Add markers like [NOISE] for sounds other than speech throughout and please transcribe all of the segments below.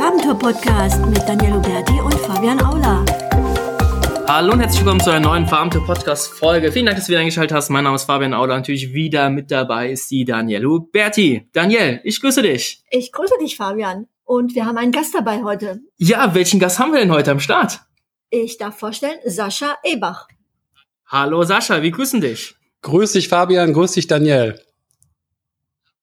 Farbentour-Podcast mit Daniel Huberti und Fabian Aula. Hallo und herzlich willkommen zu einer neuen Farbentour Podcast Folge. Vielen Dank, dass du wieder eingeschaltet hast. Mein Name ist Fabian Aula. Natürlich wieder mit dabei ist die Daniel Huberti. Daniel, ich grüße dich. Ich grüße dich, Fabian. Und wir haben einen Gast dabei heute. Ja, welchen Gast haben wir denn heute am Start? Ich darf vorstellen, Sascha Ebach. Hallo Sascha, wie grüßen dich? Grüß dich, Fabian. Grüß dich, Daniel.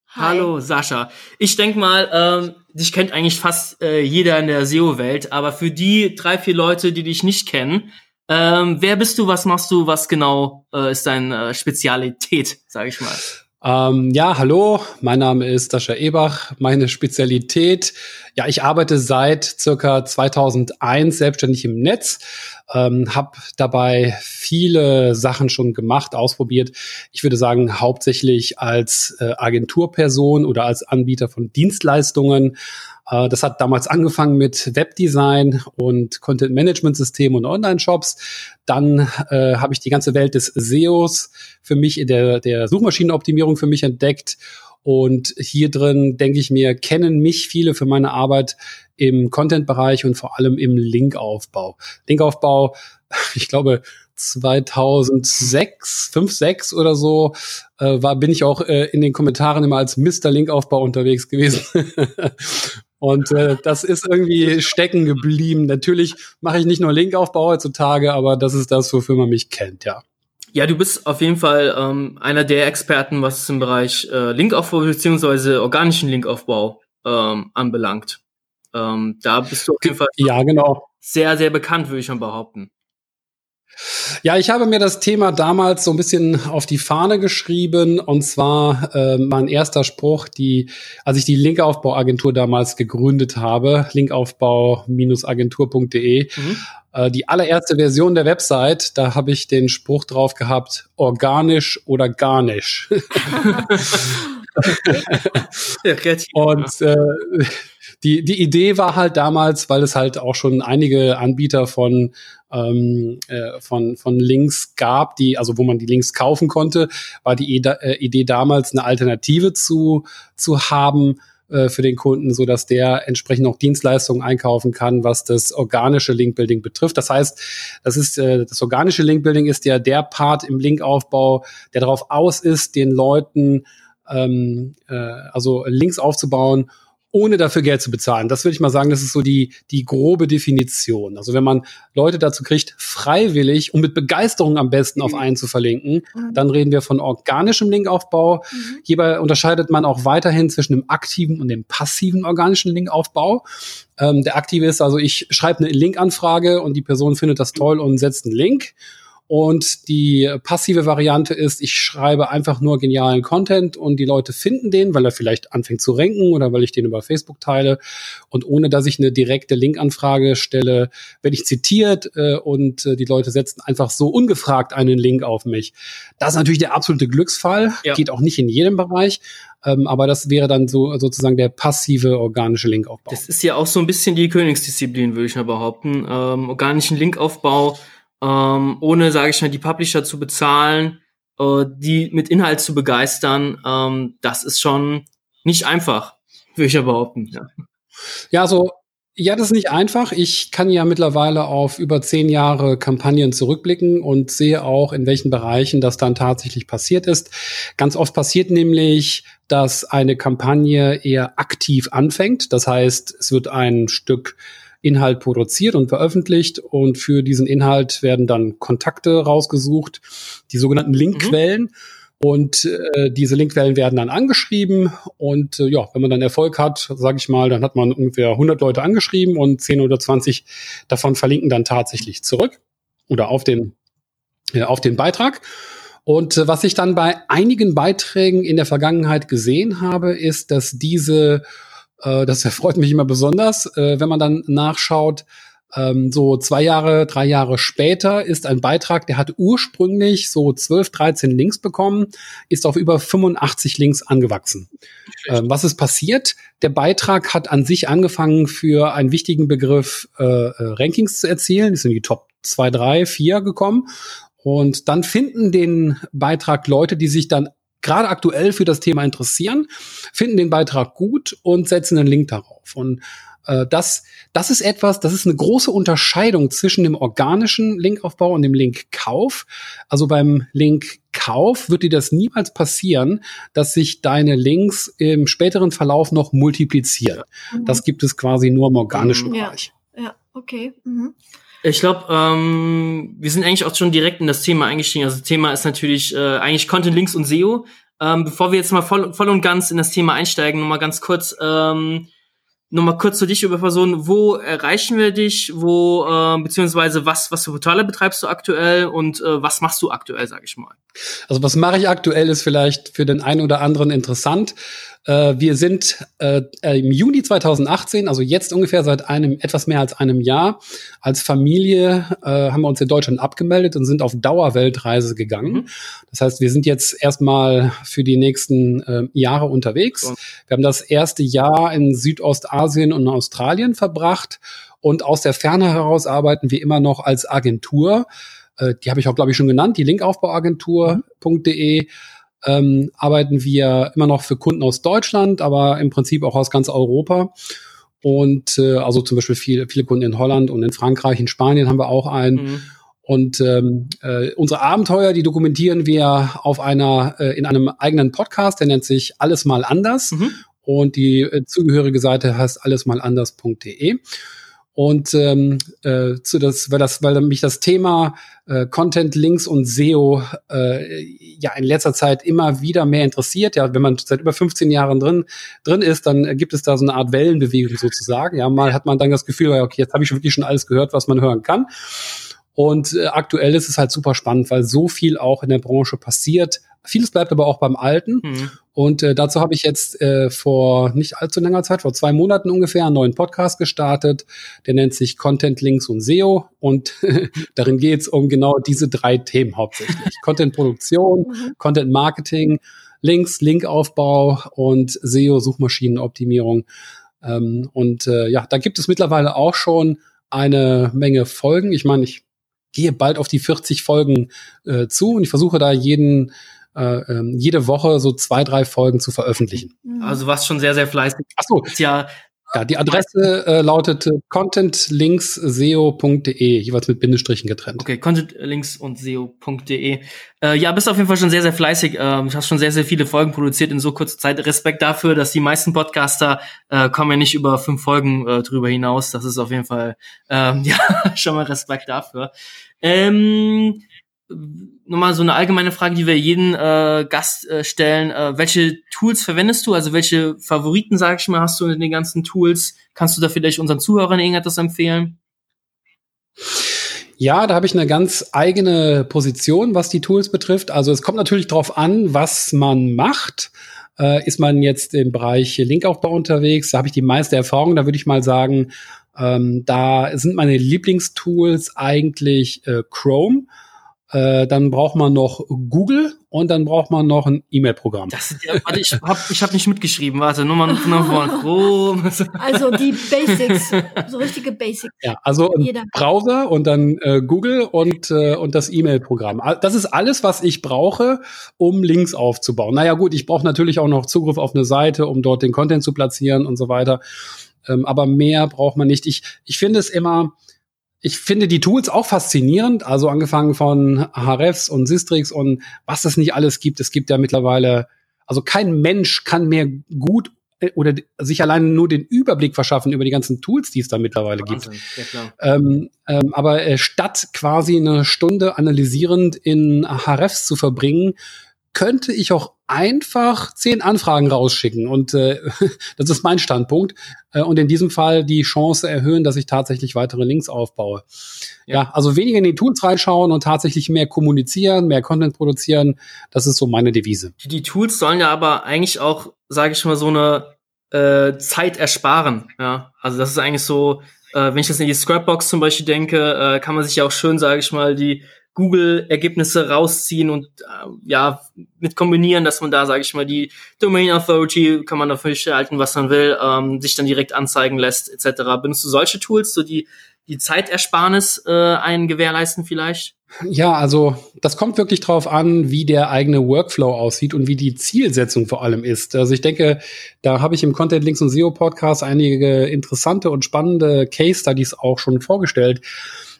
Hallo Sascha. Ich denke mal, ähm, dich kennt eigentlich fast äh, jeder in der SEO-Welt, aber für die drei, vier Leute, die dich nicht kennen, ähm, wer bist du, was machst du, was genau äh, ist deine äh, Spezialität, sage ich mal? Ähm, ja, hallo, mein Name ist Sascha Ebach. Meine Spezialität, ja, ich arbeite seit circa 2001 selbstständig im Netz, ähm, habe dabei viele Sachen schon gemacht, ausprobiert. Ich würde sagen, hauptsächlich als äh, Agenturperson oder als Anbieter von Dienstleistungen das hat damals angefangen mit Webdesign und Content-Management-System und Online-Shops. Dann äh, habe ich die ganze Welt des SEOs für mich in der, der Suchmaschinenoptimierung für mich entdeckt. Und hier drin, denke ich mir, kennen mich viele für meine Arbeit im Content-Bereich und vor allem im Linkaufbau. Linkaufbau, [LAUGHS] ich glaube, 2006, 5, 6 oder so, äh, war, bin ich auch äh, in den Kommentaren immer als Mr. Linkaufbau unterwegs gewesen. [LAUGHS] Und äh, das ist irgendwie stecken geblieben. Natürlich mache ich nicht nur Linkaufbau heutzutage, aber das ist das, wofür man mich kennt, ja. Ja, du bist auf jeden Fall ähm, einer der Experten, was es im Bereich äh, Linkaufbau beziehungsweise organischen Linkaufbau ähm, anbelangt. Ähm, da bist du auf jeden Fall ja, genau. sehr, sehr bekannt, würde ich schon behaupten. Ja, ich habe mir das Thema damals so ein bisschen auf die Fahne geschrieben und zwar äh, mein erster Spruch, die, als ich die Linkaufbauagentur damals gegründet habe, linkaufbau-agentur.de, mhm. äh, die allererste Version der Website, da habe ich den Spruch drauf gehabt, organisch oder garnisch. [LAUGHS] [LAUGHS] ja, und äh, die, die Idee war halt damals, weil es halt auch schon einige Anbieter von ähm, äh, von, von Links gab, die, also wo man die Links kaufen konnte, war die äh, Idee damals eine Alternative zu, zu haben äh, für den Kunden, so dass der entsprechend auch Dienstleistungen einkaufen kann, was das organische Linkbuilding betrifft. Das heißt, das ist äh, das organische Linkbuilding ist ja der Part im Linkaufbau, der darauf aus ist, den Leuten ähm, äh, also Links aufzubauen ohne dafür Geld zu bezahlen. Das würde ich mal sagen, das ist so die, die grobe Definition. Also wenn man Leute dazu kriegt, freiwillig und mit Begeisterung am besten auf mhm. einen zu verlinken, mhm. dann reden wir von organischem Linkaufbau. Mhm. Hierbei unterscheidet man auch weiterhin zwischen dem aktiven und dem passiven organischen Linkaufbau. Ähm, der aktive ist also, ich schreibe eine Linkanfrage und die Person findet das toll und setzt einen Link. Und die passive Variante ist, ich schreibe einfach nur genialen Content und die Leute finden den, weil er vielleicht anfängt zu ranken oder weil ich den über Facebook teile. Und ohne dass ich eine direkte Linkanfrage stelle, werde ich zitiert äh, und äh, die Leute setzen einfach so ungefragt einen Link auf mich. Das ist natürlich der absolute Glücksfall, ja. geht auch nicht in jedem Bereich. Ähm, aber das wäre dann so sozusagen der passive organische Linkaufbau. Das ist ja auch so ein bisschen die Königsdisziplin, würde ich mal behaupten. Ähm, organischen Linkaufbau ähm, ohne, sage ich mal, die Publisher zu bezahlen, äh, die mit Inhalt zu begeistern, ähm, das ist schon nicht einfach, würde ich ja behaupten. Ja. ja, so ja, das ist nicht einfach. Ich kann ja mittlerweile auf über zehn Jahre Kampagnen zurückblicken und sehe auch, in welchen Bereichen das dann tatsächlich passiert ist. Ganz oft passiert nämlich, dass eine Kampagne eher aktiv anfängt. Das heißt, es wird ein Stück Inhalt produziert und veröffentlicht und für diesen Inhalt werden dann Kontakte rausgesucht, die sogenannten Linkquellen. Mhm. Und äh, diese Linkquellen werden dann angeschrieben und äh, ja, wenn man dann Erfolg hat, sage ich mal, dann hat man ungefähr 100 Leute angeschrieben und 10 oder 20 davon verlinken dann tatsächlich zurück oder auf den äh, auf den Beitrag. Und äh, was ich dann bei einigen Beiträgen in der Vergangenheit gesehen habe, ist, dass diese äh, das [LAUGHS] erfreut mich immer besonders, äh, wenn man dann nachschaut. Ähm, so zwei Jahre, drei Jahre später ist ein Beitrag, der hat ursprünglich so 12, 13 Links bekommen, ist auf über 85 Links angewachsen. Ähm, was ist passiert? Der Beitrag hat an sich angefangen, für einen wichtigen Begriff äh, äh Rankings zu erzielen. Sind in die Top 2, 3, 4 gekommen. Und dann finden den Beitrag Leute, die sich dann gerade aktuell für das Thema interessieren, finden den Beitrag gut und setzen einen Link darauf. Und äh, das, das ist etwas, das ist eine große Unterscheidung zwischen dem organischen Linkaufbau und dem Linkkauf. Also beim Linkkauf wird dir das niemals passieren, dass sich deine Links im späteren Verlauf noch multiplizieren. Mhm. Das gibt es quasi nur im organischen ja. Bereich. Ja, okay. Mhm. Ich glaube, ähm, wir sind eigentlich auch schon direkt in das Thema eingestiegen. Also Thema ist natürlich äh, eigentlich Content, Links und SEO. Ähm, bevor wir jetzt mal voll, voll und ganz in das Thema einsteigen, nur mal ganz kurz, ähm, nur mal kurz zu dich über Person. Wo erreichen wir dich? Wo äh, beziehungsweise was was für Portale betreibst du aktuell und äh, was machst du aktuell, sag ich mal? Also was mache ich aktuell ist vielleicht für den einen oder anderen interessant. Äh, wir sind äh, im Juni 2018, also jetzt ungefähr seit einem etwas mehr als einem Jahr, als Familie äh, haben wir uns in Deutschland abgemeldet und sind auf Dauerweltreise gegangen. Mhm. Das heißt, wir sind jetzt erstmal für die nächsten äh, Jahre unterwegs. Wir haben das erste Jahr in Südostasien und Australien verbracht und aus der Ferne heraus arbeiten wir immer noch als Agentur. Äh, die habe ich auch, glaube ich, schon genannt, die linkaufbauagentur.de. Mhm ähm, arbeiten wir immer noch für Kunden aus Deutschland, aber im Prinzip auch aus ganz Europa. Und äh, also zum Beispiel viele, viele Kunden in Holland und in Frankreich, in Spanien haben wir auch einen. Mhm. Und ähm, äh, unsere Abenteuer, die dokumentieren wir auf einer äh, in einem eigenen Podcast, der nennt sich Alles mal anders. Mhm. Und die äh, zugehörige Seite heißt allesmalanders.de. Und ähm, äh, zu das, weil das, weil mich das Thema äh, Content, Links und SEO äh, ja in letzter Zeit immer wieder mehr interessiert. Ja, wenn man seit über 15 Jahren drin drin ist, dann gibt es da so eine Art Wellenbewegung sozusagen. Ja, mal hat man dann das Gefühl, okay, jetzt habe ich wirklich schon alles gehört, was man hören kann. Und äh, aktuell ist es halt super spannend, weil so viel auch in der Branche passiert. Vieles bleibt aber auch beim Alten. Mhm. Und äh, dazu habe ich jetzt äh, vor nicht allzu langer Zeit, vor zwei Monaten ungefähr, einen neuen Podcast gestartet. Der nennt sich Content, Links und SEO. Und [LAUGHS] darin geht es um genau diese drei Themen hauptsächlich. [LAUGHS] Content-Produktion, mhm. Content-Marketing, Links, Linkaufbau und SEO, Suchmaschinenoptimierung. Ähm, und äh, ja, da gibt es mittlerweile auch schon eine Menge Folgen. Ich meine, ich gehe bald auf die 40 Folgen äh, zu und ich versuche da jeden äh, ähm, jede Woche so zwei, drei Folgen zu veröffentlichen. Mhm. Also was schon sehr, sehr fleißig. Ach so. Ist ja ja, die Adresse äh, lautete contentlinkseo.de, jeweils mit Bindestrichen getrennt. Okay, contentlinks und seo.de. Äh, ja, bist auf jeden Fall schon sehr, sehr fleißig. Ähm, hast schon sehr, sehr viele Folgen produziert in so kurzer Zeit. Respekt dafür, dass die meisten Podcaster äh, kommen ja nicht über fünf Folgen äh, drüber hinaus. Das ist auf jeden Fall ähm, [LAUGHS] ja schon mal Respekt dafür. Ähm, nochmal so eine allgemeine Frage, die wir jeden äh, Gast äh, stellen. Äh, welche Tools verwendest du? Also welche Favoriten, sag ich mal, hast du in den ganzen Tools? Kannst du da vielleicht unseren Zuhörern irgendetwas empfehlen? Ja, da habe ich eine ganz eigene Position, was die Tools betrifft. Also es kommt natürlich darauf an, was man macht. Äh, ist man jetzt im Bereich Linkaufbau unterwegs, da habe ich die meiste Erfahrung. Da würde ich mal sagen, ähm, da sind meine Lieblingstools eigentlich äh, Chrome äh, dann braucht man noch Google und dann braucht man noch ein E-Mail-Programm. Ja, warte, ich habe ich hab nicht mitgeschrieben. Warte, nur mal nach vorne. Also die Basics, so richtige Basics. Ja, also ein Browser und dann äh, Google und, äh, und das E-Mail-Programm. Das ist alles, was ich brauche, um Links aufzubauen. Naja gut, ich brauche natürlich auch noch Zugriff auf eine Seite, um dort den Content zu platzieren und so weiter. Ähm, aber mehr braucht man nicht. Ich, ich finde es immer ich finde die Tools auch faszinierend, also angefangen von Hrefs und Sistrix und was es nicht alles gibt. Es gibt ja mittlerweile, also kein Mensch kann mehr gut äh, oder sich alleine nur den Überblick verschaffen über die ganzen Tools, die es da mittlerweile Wahnsinn. gibt. Ja, ähm, ähm, aber äh, statt quasi eine Stunde analysierend in Hrefs zu verbringen, könnte ich auch einfach zehn Anfragen rausschicken. Und äh, [LAUGHS] das ist mein Standpunkt. Äh, und in diesem Fall die Chance erhöhen, dass ich tatsächlich weitere Links aufbaue. Ja. also weniger in die Tools reinschauen und tatsächlich mehr kommunizieren, mehr Content produzieren. Das ist so meine Devise. Die Tools sollen ja aber eigentlich auch, sage ich mal, so eine äh, Zeit ersparen. Ja, also das ist eigentlich so, äh, wenn ich jetzt in die Scrapbox zum Beispiel denke, äh, kann man sich ja auch schön, sage ich mal, die Google-Ergebnisse rausziehen und äh, ja, mit kombinieren, dass man da, sage ich mal, die Domain Authority kann man dafür schalten, was man will, ähm, sich dann direkt anzeigen lässt, etc. Benutzt du solche Tools, so die die Zeitersparnis äh, einen gewährleisten vielleicht? Ja, also das kommt wirklich drauf an, wie der eigene Workflow aussieht und wie die Zielsetzung vor allem ist. Also ich denke, da habe ich im Content Links und SEO Podcast einige interessante und spannende Case Studies auch schon vorgestellt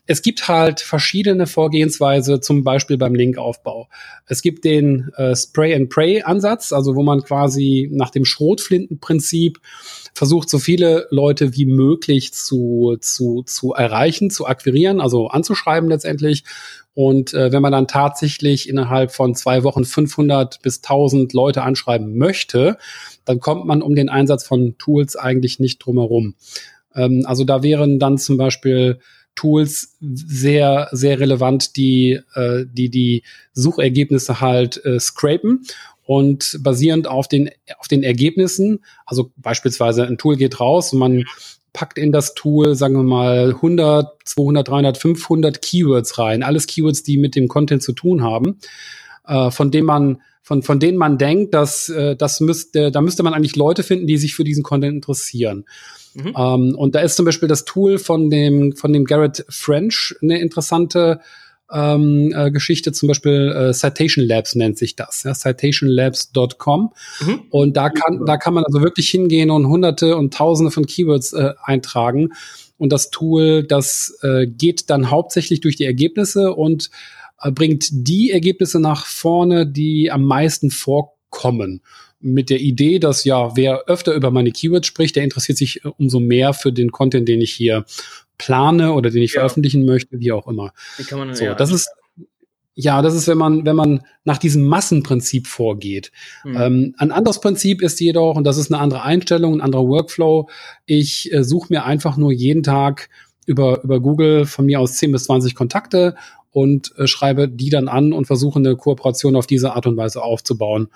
es gibt halt verschiedene Vorgehensweise, zum Beispiel beim Linkaufbau. Es gibt den äh, Spray-and-Pray-Ansatz, also wo man quasi nach dem Schrotflintenprinzip versucht, so viele Leute wie möglich zu, zu, zu erreichen, zu akquirieren, also anzuschreiben letztendlich. Und äh, wenn man dann tatsächlich innerhalb von zwei Wochen 500 bis 1000 Leute anschreiben möchte, dann kommt man um den Einsatz von Tools eigentlich nicht drumherum. Ähm, also da wären dann zum Beispiel Tools sehr, sehr relevant, die äh, die, die Suchergebnisse halt äh, scrapen und basierend auf den, auf den Ergebnissen, also beispielsweise ein Tool geht raus und man packt in das Tool, sagen wir mal, 100, 200, 300, 500 Keywords rein. Alles Keywords, die mit dem Content zu tun haben, äh, von dem man von, von denen man denkt, dass äh, das müsste, da müsste man eigentlich Leute finden, die sich für diesen Content interessieren. Mhm. Ähm, und da ist zum Beispiel das Tool von dem, von dem Garrett French eine interessante ähm, äh, Geschichte, zum Beispiel äh, Citation Labs nennt sich das, ja, citationlabs.com. Mhm. Und da kann, da kann man also wirklich hingehen und hunderte und tausende von Keywords äh, eintragen. Und das Tool, das äh, geht dann hauptsächlich durch die Ergebnisse und bringt die Ergebnisse nach vorne, die am meisten vorkommen mit der Idee, dass ja, wer öfter über meine Keywords spricht, der interessiert sich äh, umso mehr für den Content, den ich hier plane oder den ich ja. veröffentlichen möchte, wie auch immer. Wie kann man, so, ja, das ist ja, das ist, wenn man, wenn man nach diesem Massenprinzip vorgeht. Mhm. Ähm, ein anderes Prinzip ist jedoch, und das ist eine andere Einstellung, ein anderer Workflow, ich äh, suche mir einfach nur jeden Tag über, über Google von mir aus 10 bis 20 Kontakte und äh, schreibe die dann an und versuche eine Kooperation auf diese Art und Weise aufzubauen.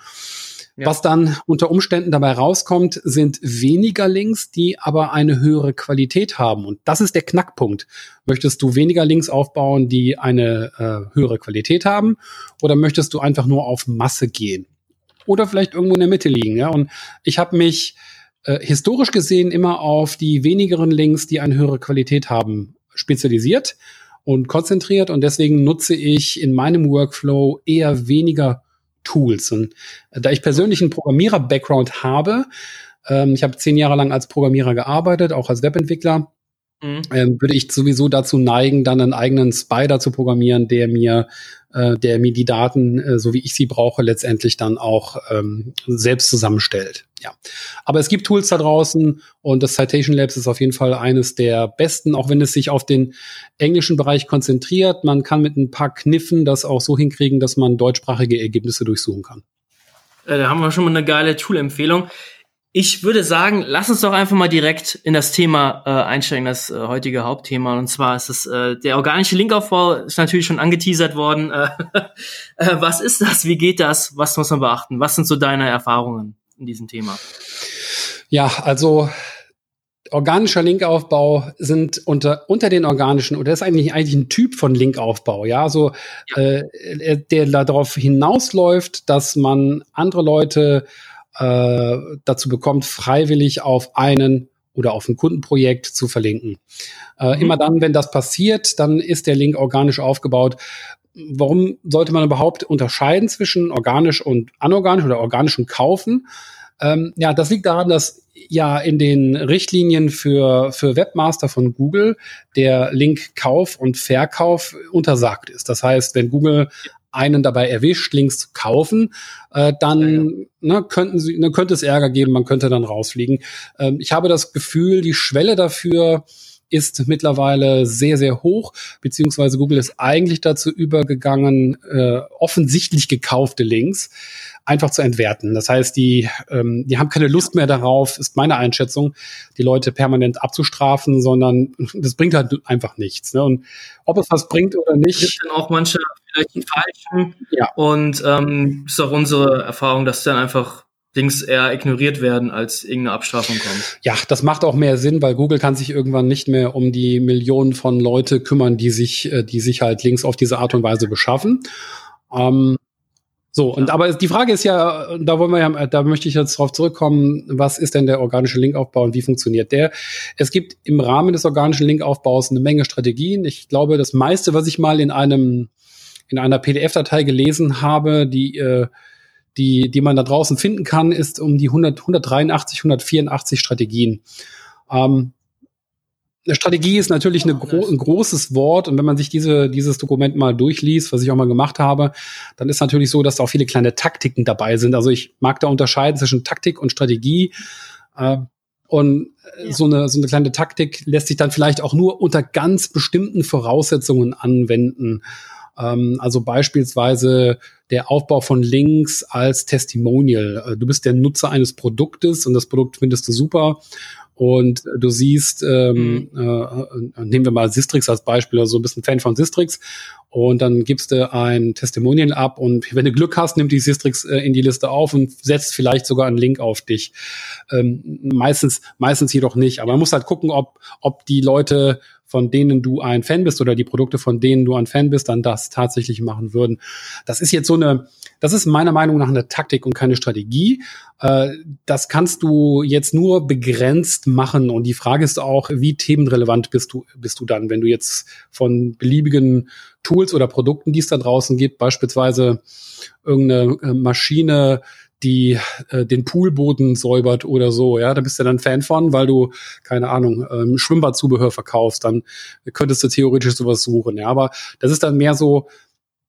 Ja. Was dann unter Umständen dabei rauskommt, sind weniger Links, die aber eine höhere Qualität haben. Und das ist der Knackpunkt. Möchtest du weniger Links aufbauen, die eine äh, höhere Qualität haben? Oder möchtest du einfach nur auf Masse gehen? Oder vielleicht irgendwo in der Mitte liegen. Ja? Und ich habe mich äh, historisch gesehen immer auf die wenigeren Links, die eine höhere Qualität haben, spezialisiert und konzentriert. Und deswegen nutze ich in meinem Workflow eher weniger Tools. Und äh, da ich persönlich einen Programmierer-Background habe, ähm, ich habe zehn Jahre lang als Programmierer gearbeitet, auch als Webentwickler, mhm. ähm, würde ich sowieso dazu neigen, dann einen eigenen Spider zu programmieren, der mir äh, der mir die Daten, äh, so wie ich sie brauche, letztendlich dann auch ähm, selbst zusammenstellt. Ja. Aber es gibt Tools da draußen und das Citation Labs ist auf jeden Fall eines der besten, auch wenn es sich auf den englischen Bereich konzentriert. Man kann mit ein paar Kniffen das auch so hinkriegen, dass man deutschsprachige Ergebnisse durchsuchen kann. Äh, da haben wir schon mal eine geile Tool-Empfehlung. Ich würde sagen, lass uns doch einfach mal direkt in das Thema äh, einsteigen, das äh, heutige Hauptthema. Und zwar ist es äh, der organische Linkaufbau, ist natürlich schon angeteasert worden. Äh, [LAUGHS] äh, was ist das? Wie geht das? Was muss man beachten? Was sind so deine Erfahrungen in diesem Thema? Ja, also organischer Linkaufbau sind unter, unter den organischen, oder ist eigentlich eigentlich ein Typ von Linkaufbau, ja, so ja. Äh, der darauf hinausläuft, dass man andere Leute äh, dazu bekommt, freiwillig auf einen oder auf ein Kundenprojekt zu verlinken. Äh, mhm. Immer dann, wenn das passiert, dann ist der Link organisch aufgebaut. Warum sollte man überhaupt unterscheiden zwischen organisch und anorganisch oder organisch und kaufen? Ähm, ja, das liegt daran, dass ja in den Richtlinien für, für Webmaster von Google der Link Kauf und Verkauf untersagt ist. Das heißt, wenn Google einen dabei erwischt, Links zu kaufen, äh, dann ja, ja. Ne, könnten sie, ne, könnte es Ärger geben, man könnte dann rausfliegen. Ähm, ich habe das Gefühl, die Schwelle dafür ist mittlerweile sehr, sehr hoch, beziehungsweise Google ist eigentlich dazu übergegangen, äh, offensichtlich gekaufte Links einfach zu entwerten. Das heißt, die, ähm, die haben keine Lust mehr darauf, ist meine Einschätzung, die Leute permanent abzustrafen, sondern [LAUGHS] das bringt halt einfach nichts. Ne? Und ob es was bringt oder nicht. Es dann auch manche vielleicht die falschen. Ja. Und ähm, ist auch unsere Erfahrung, dass dann einfach Dings eher ignoriert werden, als irgendeine Abstrafung kommt. Ja, das macht auch mehr Sinn, weil Google kann sich irgendwann nicht mehr um die Millionen von Leute kümmern, die sich, äh, die sich halt Links auf diese Art und Weise beschaffen. Ähm, so, und aber die Frage ist ja, da wollen wir ja, da möchte ich jetzt drauf zurückkommen, was ist denn der organische Linkaufbau und wie funktioniert der? Es gibt im Rahmen des organischen Linkaufbaus eine Menge Strategien. Ich glaube, das meiste, was ich mal in einem, in einer PDF-Datei gelesen habe, die, äh, die, die man da draußen finden kann, ist um die 100, 183, 184 Strategien. Ähm, eine Strategie ist natürlich eine gro ein großes Wort und wenn man sich diese, dieses Dokument mal durchliest, was ich auch mal gemacht habe, dann ist natürlich so, dass da auch viele kleine Taktiken dabei sind. Also ich mag da unterscheiden zwischen Taktik und Strategie. Äh, und ja. so, eine, so eine kleine Taktik lässt sich dann vielleicht auch nur unter ganz bestimmten Voraussetzungen anwenden. Ähm, also beispielsweise der Aufbau von Links als Testimonial. Äh, du bist der Nutzer eines Produktes und das Produkt findest du super und du siehst, ähm, mhm. äh, nehmen wir mal Sistrix als Beispiel, also ein bisschen Fan von Sistrix. Und dann gibst du ein Testimonial ab und wenn du Glück hast, nimmt die Sistrix äh, in die Liste auf und setzt vielleicht sogar einen Link auf dich. Ähm, meistens, meistens jedoch nicht. Aber man muss halt gucken, ob, ob die Leute von denen du ein Fan bist oder die Produkte, von denen du ein Fan bist, dann das tatsächlich machen würden. Das ist jetzt so eine, das ist meiner Meinung nach eine Taktik und keine Strategie. Äh, das kannst du jetzt nur begrenzt machen. Und die Frage ist auch, wie themenrelevant bist du, bist du dann, wenn du jetzt von beliebigen Tools oder Produkten, die es da draußen gibt, beispielsweise irgendeine äh, Maschine die äh, den Poolboden säubert oder so, ja, da bist du dann Fan von, weil du, keine Ahnung, ähm, Schwimmbadzubehör verkaufst, dann könntest du theoretisch sowas suchen, ja, aber das ist dann mehr so,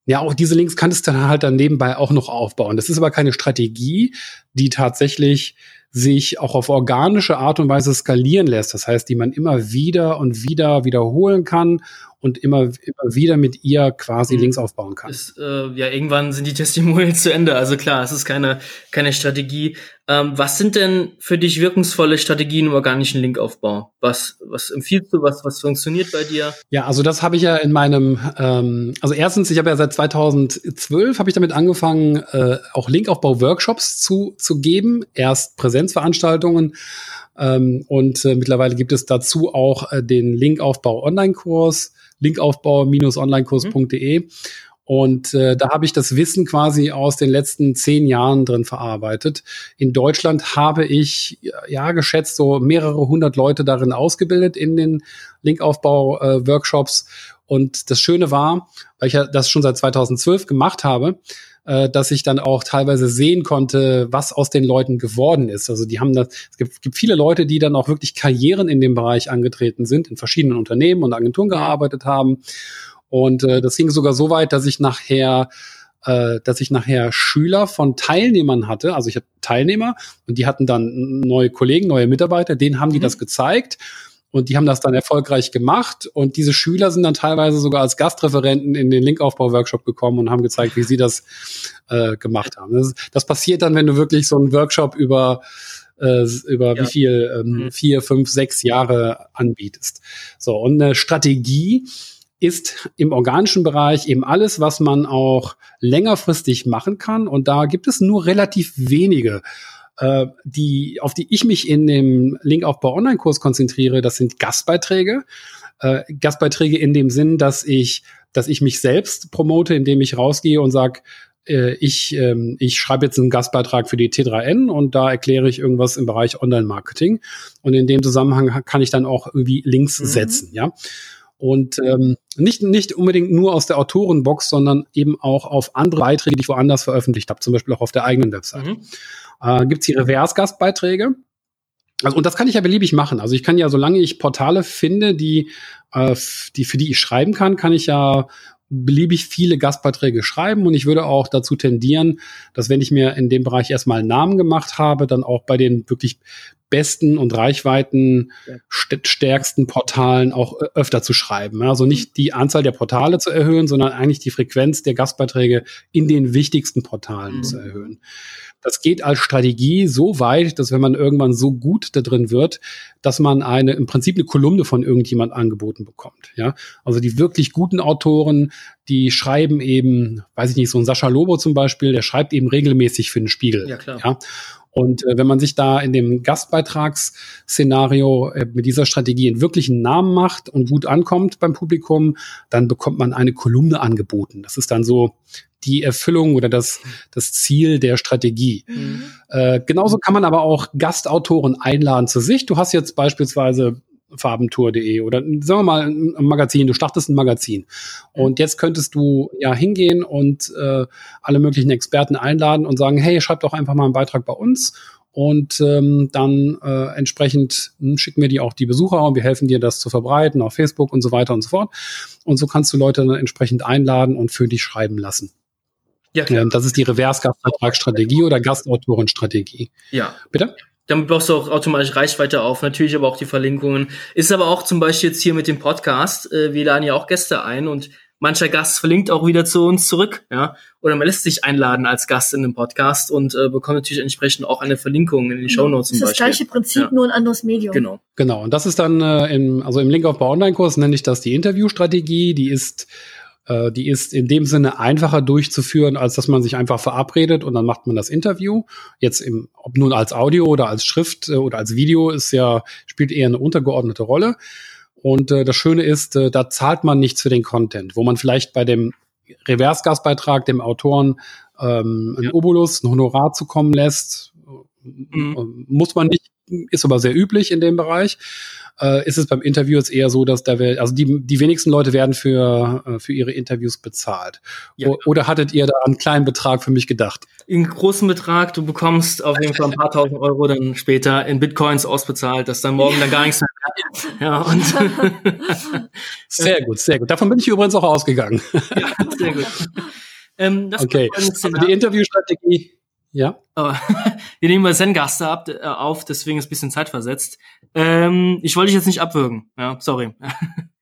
ja, auch diese Links kannst du dann halt dann nebenbei auch noch aufbauen. Das ist aber keine Strategie, die tatsächlich sich auch auf organische Art und Weise skalieren lässt. Das heißt, die man immer wieder und wieder wiederholen kann und immer, immer wieder mit ihr quasi mhm. Links aufbauen kann. Ist, äh, ja, irgendwann sind die Testimonials zu Ende. Also klar, es ist keine, keine Strategie. Ähm, was sind denn für dich wirkungsvolle Strategien im organischen Linkaufbau? Was, was empfiehlst du? Was, was funktioniert bei dir? Ja, also das habe ich ja in meinem, ähm, also erstens, ich habe ja seit 2012 habe ich damit angefangen, äh, auch Linkaufbau-Workshops zu, zu geben. Erst Präsenzveranstaltungen ähm, und äh, mittlerweile gibt es dazu auch äh, den Linkaufbau Online-Kurs linkaufbau-onlinekurs.de. Mhm. Und äh, da habe ich das Wissen quasi aus den letzten zehn Jahren drin verarbeitet. In Deutschland habe ich, ja, geschätzt, so mehrere hundert Leute darin ausgebildet in den Linkaufbau-Workshops. Äh, und das Schöne war, weil ich ja das schon seit 2012 gemacht habe, äh, dass ich dann auch teilweise sehen konnte, was aus den Leuten geworden ist. Also die haben das, es gibt, gibt viele Leute, die dann auch wirklich Karrieren in dem Bereich angetreten sind, in verschiedenen Unternehmen und Agenturen gearbeitet haben. Und äh, das ging sogar so weit, dass ich nachher äh, dass ich nachher Schüler von Teilnehmern hatte. Also ich hatte Teilnehmer und die hatten dann neue Kollegen, neue Mitarbeiter, denen haben die mhm. das gezeigt. Und die haben das dann erfolgreich gemacht. Und diese Schüler sind dann teilweise sogar als Gastreferenten in den Linkaufbau-Workshop gekommen und haben gezeigt, wie sie das äh, gemacht haben. Das, das, passiert dann, wenn du wirklich so einen Workshop über äh, über ja. wie viel ähm, mhm. vier, fünf, sechs Jahre anbietest. So und eine Strategie ist im organischen Bereich eben alles, was man auch längerfristig machen kann. Und da gibt es nur relativ wenige äh, die, auf die ich mich in dem Linkaufbau Online-Kurs konzentriere, das sind Gastbeiträge. Äh, Gastbeiträge in dem Sinn, dass ich, dass ich mich selbst promote, indem ich rausgehe und sage, äh, ich, ähm, ich schreibe jetzt einen Gastbeitrag für die T3N und da erkläre ich irgendwas im Bereich Online-Marketing. Und in dem Zusammenhang kann ich dann auch irgendwie Links mhm. setzen, ja. Und ähm, nicht, nicht unbedingt nur aus der Autorenbox, sondern eben auch auf andere Beiträge, die ich woanders veröffentlicht habe, zum Beispiel auch auf der eigenen Website. Mhm äh, gibt es die Reverse-Gastbeiträge. Also, und das kann ich ja beliebig machen. Also ich kann ja, solange ich Portale finde, die, äh, die, für die ich schreiben kann, kann ich ja beliebig viele Gastbeiträge schreiben und ich würde auch dazu tendieren, dass wenn ich mir in dem Bereich erstmal einen Namen gemacht habe, dann auch bei den wirklich besten und Reichweiten stärksten Portalen auch öfter zu schreiben. Also nicht die Anzahl der Portale zu erhöhen, sondern eigentlich die Frequenz der Gastbeiträge in den wichtigsten Portalen mhm. zu erhöhen. Das geht als Strategie so weit, dass wenn man irgendwann so gut da drin wird, dass man eine, im Prinzip eine Kolumne von irgendjemand angeboten bekommt. Ja, also die wirklich guten Autoren, die schreiben eben, weiß ich nicht, so ein Sascha Lobo zum Beispiel, der schreibt eben regelmäßig für den Spiegel. Ja, klar. Ja? Und äh, wenn man sich da in dem Gastbeitragsszenario äh, mit dieser Strategie einen wirklichen Namen macht und gut ankommt beim Publikum, dann bekommt man eine Kolumne angeboten. Das ist dann so die Erfüllung oder das, das Ziel der Strategie. Mhm. Äh, genauso kann man aber auch Gastautoren einladen zu sich. Du hast jetzt beispielsweise farbentour.de oder sagen wir mal ein Magazin, du startest ein Magazin. Und jetzt könntest du ja hingehen und äh, alle möglichen Experten einladen und sagen, hey, schreib doch einfach mal einen Beitrag bei uns und ähm, dann äh, entsprechend hm, schicken wir dir auch die Besucher und wir helfen dir, das zu verbreiten auf Facebook und so weiter und so fort. Und so kannst du Leute dann entsprechend einladen und für dich schreiben lassen. Ja, klar. Ähm, das ist die Reverse-Gastvertragsstrategie oder Gastautorenstrategie. Ja. Bitte? Damit baust du auch automatisch Reichweite auf, natürlich aber auch die Verlinkungen. Ist aber auch zum Beispiel jetzt hier mit dem Podcast, äh, wir laden ja auch Gäste ein und mancher Gast verlinkt auch wieder zu uns zurück, ja. Oder man lässt sich einladen als Gast in dem Podcast und äh, bekommt natürlich entsprechend auch eine Verlinkung in den Show Notes zum Beispiel. Das gleiche Prinzip, ja. nur ein anderes Medium. Genau. Genau. Und das ist dann äh, im, also im Linkaufbau Online-Kurs nenne ich das die Interviewstrategie. Die ist äh, die ist in dem Sinne einfacher durchzuführen, als dass man sich einfach verabredet und dann macht man das Interview. Jetzt im, ob nun als Audio oder als Schrift äh, oder als Video ist ja, spielt eher eine untergeordnete Rolle. Und äh, das Schöne ist, äh, da zahlt man nichts für den Content, wo man vielleicht bei dem Reversgastbeitrag dem Autoren ähm, ein ja. Obolus, ein Honorar zukommen lässt. Mhm. Muss man nicht, ist aber sehr üblich in dem Bereich äh, ist es beim Interview jetzt eher so, dass da, also die, die wenigsten Leute werden für, äh, für ihre Interviews bezahlt. Ja. O oder hattet ihr da einen kleinen Betrag für mich gedacht? In großen Betrag, du bekommst auf jeden Fall ein paar tausend Euro dann später in Bitcoins ausbezahlt, dass dann morgen dann gar nichts mehr ja, und [LAUGHS] sehr gut, sehr gut. Davon bin ich übrigens auch ausgegangen. ja, sehr gut. [LAUGHS] Ähm, okay, also die Interviewstrategie, ja. Aber [LAUGHS] wir nehmen mal Zen-Gaste ab, äh, auf, deswegen ist ein bisschen zeitversetzt. Ähm, ich wollte dich jetzt nicht abwürgen. Ja, sorry. [LAUGHS]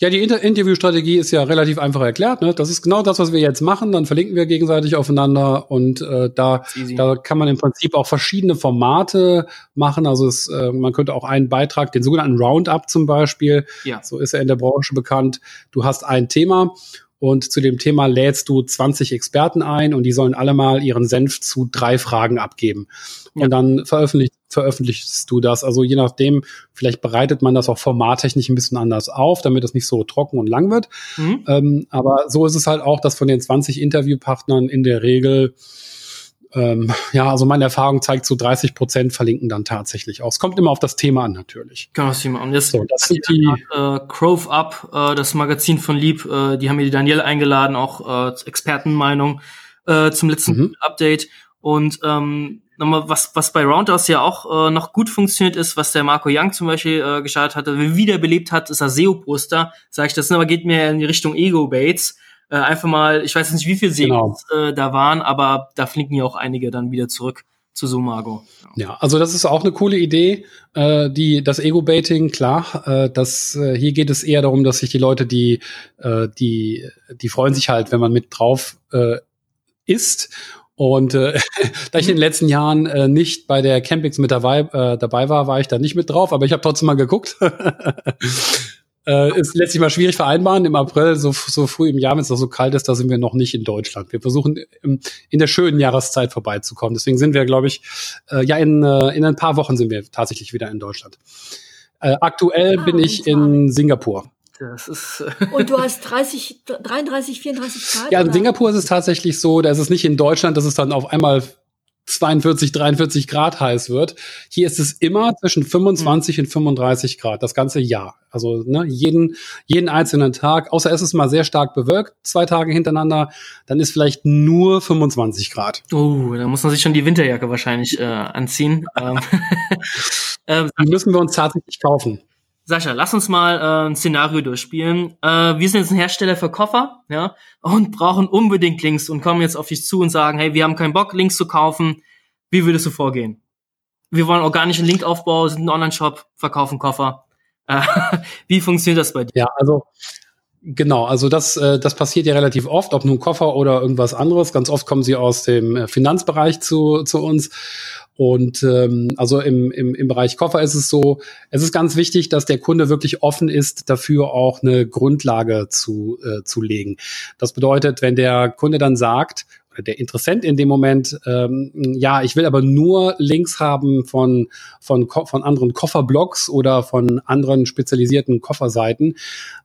Ja, die Inter Interviewstrategie ist ja relativ einfach erklärt. Ne? Das ist genau das, was wir jetzt machen. Dann verlinken wir gegenseitig aufeinander und äh, da, da kann man im Prinzip auch verschiedene Formate machen. Also es, äh, man könnte auch einen Beitrag, den sogenannten Roundup zum Beispiel, ja. so ist er in der Branche bekannt. Du hast ein Thema und zu dem Thema lädst du 20 Experten ein und die sollen alle mal ihren Senf zu drei Fragen abgeben. Ja. Und dann veröffentlicht, veröffentlichst du das. Also je nachdem, vielleicht bereitet man das auch formattechnisch ein bisschen anders auf, damit es nicht so trocken und lang wird. Mhm. Ähm, aber so ist es halt auch, dass von den 20 Interviewpartnern in der Regel ähm, [LAUGHS] ja, also meine Erfahrung zeigt, so 30 Prozent verlinken dann tatsächlich auch. Es kommt immer auf das Thema an, natürlich. Genau, das Thema an. Jetzt so, das sind die äh, Grove Up, äh, das Magazin von Lieb, äh, die haben mir die Danielle eingeladen, auch äh, Expertenmeinung äh, zum letzten mhm. Update. Und ähm, nochmal, was, was bei Roundhouse ja auch äh, noch gut funktioniert ist, was der Marco Young zum Beispiel äh, gestartet hatte, wiederbelebt hat, ist das SEO-Poster. Sag ich das, aber geht mehr in die Richtung Ego-Baits äh, einfach mal, ich weiß nicht, wie viele Segels genau. äh, da waren, aber da fliegen ja auch einige dann wieder zurück zu Sumago. Ja. ja, also das ist auch eine coole Idee, äh, die das Ego-Baiting, klar. Äh, das äh, hier geht es eher darum, dass sich die Leute, die äh, die die freuen sich halt, wenn man mit drauf äh, ist. Und äh, [LAUGHS] da ich in den letzten Jahren äh, nicht bei der Campings mit dabei, äh, dabei war, war ich da nicht mit drauf, aber ich habe trotzdem mal geguckt. [LAUGHS] Äh, ist letztlich mal schwierig vereinbaren. Im April, so, so früh im Jahr, wenn es noch so kalt ist, da sind wir noch nicht in Deutschland. Wir versuchen im, in der schönen Jahreszeit vorbeizukommen. Deswegen sind wir, glaube ich, äh, ja, in, äh, in ein paar Wochen sind wir tatsächlich wieder in Deutschland. Äh, aktuell ah, bin ich in Singapur. Das ist [LAUGHS] und du hast 30, 33, 34 Grad? Ja, in Singapur ist es tatsächlich so, da ist es nicht in Deutschland, dass es dann auf einmal 42, 43 Grad heiß wird. Hier ist es immer zwischen 25 mhm. und 35 Grad, das ganze Jahr. Also ne, jeden, jeden einzelnen Tag, außer es ist mal sehr stark bewölkt, zwei Tage hintereinander, dann ist vielleicht nur 25 Grad. Oh, da muss man sich schon die Winterjacke wahrscheinlich äh, anziehen. Ähm, [LAUGHS] [LAUGHS] ähm, die müssen wir uns tatsächlich kaufen. Sascha, lass uns mal äh, ein Szenario durchspielen. Äh, wir sind jetzt ein Hersteller für Koffer, ja, und brauchen unbedingt Links und kommen jetzt auf dich zu und sagen, hey, wir haben keinen Bock, Links zu kaufen. Wie würdest du vorgehen? Wir wollen organischen Linkaufbau, sind ein Online-Shop, verkaufen Koffer. Äh, [LAUGHS] wie funktioniert das bei dir? Ja, also Genau, also das, äh, das passiert ja relativ oft, ob nun Koffer oder irgendwas anderes. Ganz oft kommen sie aus dem äh, Finanzbereich zu, zu uns. Und ähm, also im, im, im Bereich Koffer ist es so, es ist ganz wichtig, dass der Kunde wirklich offen ist, dafür auch eine Grundlage zu, äh, zu legen. Das bedeutet, wenn der Kunde dann sagt, der Interessent in dem Moment, ähm, ja, ich will aber nur Links haben von, von, von anderen Kofferblogs oder von anderen spezialisierten Kofferseiten,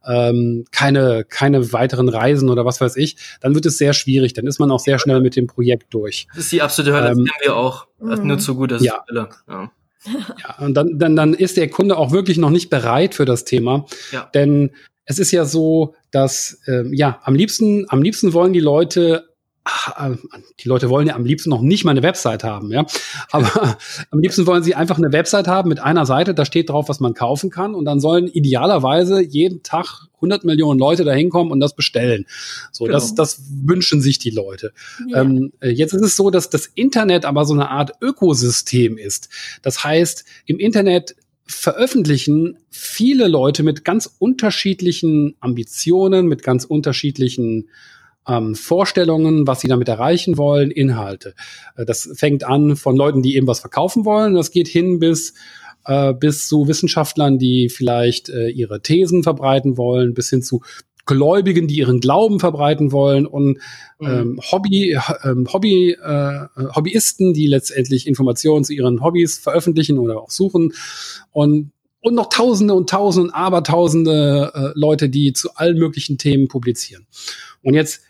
ähm, keine, keine weiteren Reisen oder was weiß ich, dann wird es sehr schwierig. Dann ist man auch sehr schnell mit dem Projekt durch. Das ist die absolute Hölle, ähm, das kennen wir auch. Das nur zu gut, das ja. ist Hölle. Ja. Ja, und dann, dann, dann ist der Kunde auch wirklich noch nicht bereit für das Thema. Ja. Denn es ist ja so, dass äh, ja am liebsten, am liebsten wollen die Leute ach, äh, die Leute wollen ja am liebsten noch nicht mal eine Website haben, ja. Aber [LAUGHS] am liebsten wollen sie einfach eine Website haben mit einer Seite, da steht drauf, was man kaufen kann. Und dann sollen idealerweise jeden Tag 100 Millionen Leute da hinkommen und das bestellen. So, genau. das, das wünschen sich die Leute. Ja. Ähm, äh, jetzt ist es so, dass das Internet aber so eine Art Ökosystem ist. Das heißt, im Internet veröffentlichen viele Leute mit ganz unterschiedlichen Ambitionen, mit ganz unterschiedlichen ähm, Vorstellungen, was sie damit erreichen wollen, Inhalte. Äh, das fängt an von Leuten, die eben was verkaufen wollen. Das geht hin bis äh, bis zu Wissenschaftlern, die vielleicht äh, ihre Thesen verbreiten wollen, bis hin zu Gläubigen, die ihren Glauben verbreiten wollen und mhm. ähm, Hobby, ähm, Hobby, äh, Hobbyisten, die letztendlich Informationen zu ihren Hobbys veröffentlichen oder auch suchen und und noch Tausende und Tausende und Abertausende äh, Leute, die zu allen möglichen Themen publizieren. Und jetzt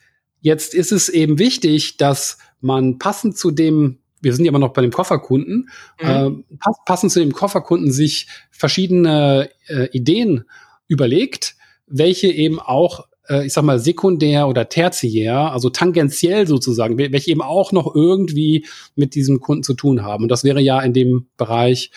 jetzt ist es eben wichtig, dass man passend zu dem wir sind ja immer noch bei dem Kofferkunden, mhm. äh, pass, passend zu dem Kofferkunden sich verschiedene äh, Ideen überlegt, welche eben auch, äh, ich sag mal, sekundär oder tertiär, also tangentiell sozusagen, welche eben auch noch irgendwie mit diesem Kunden zu tun haben. Und das wäre ja in dem Bereich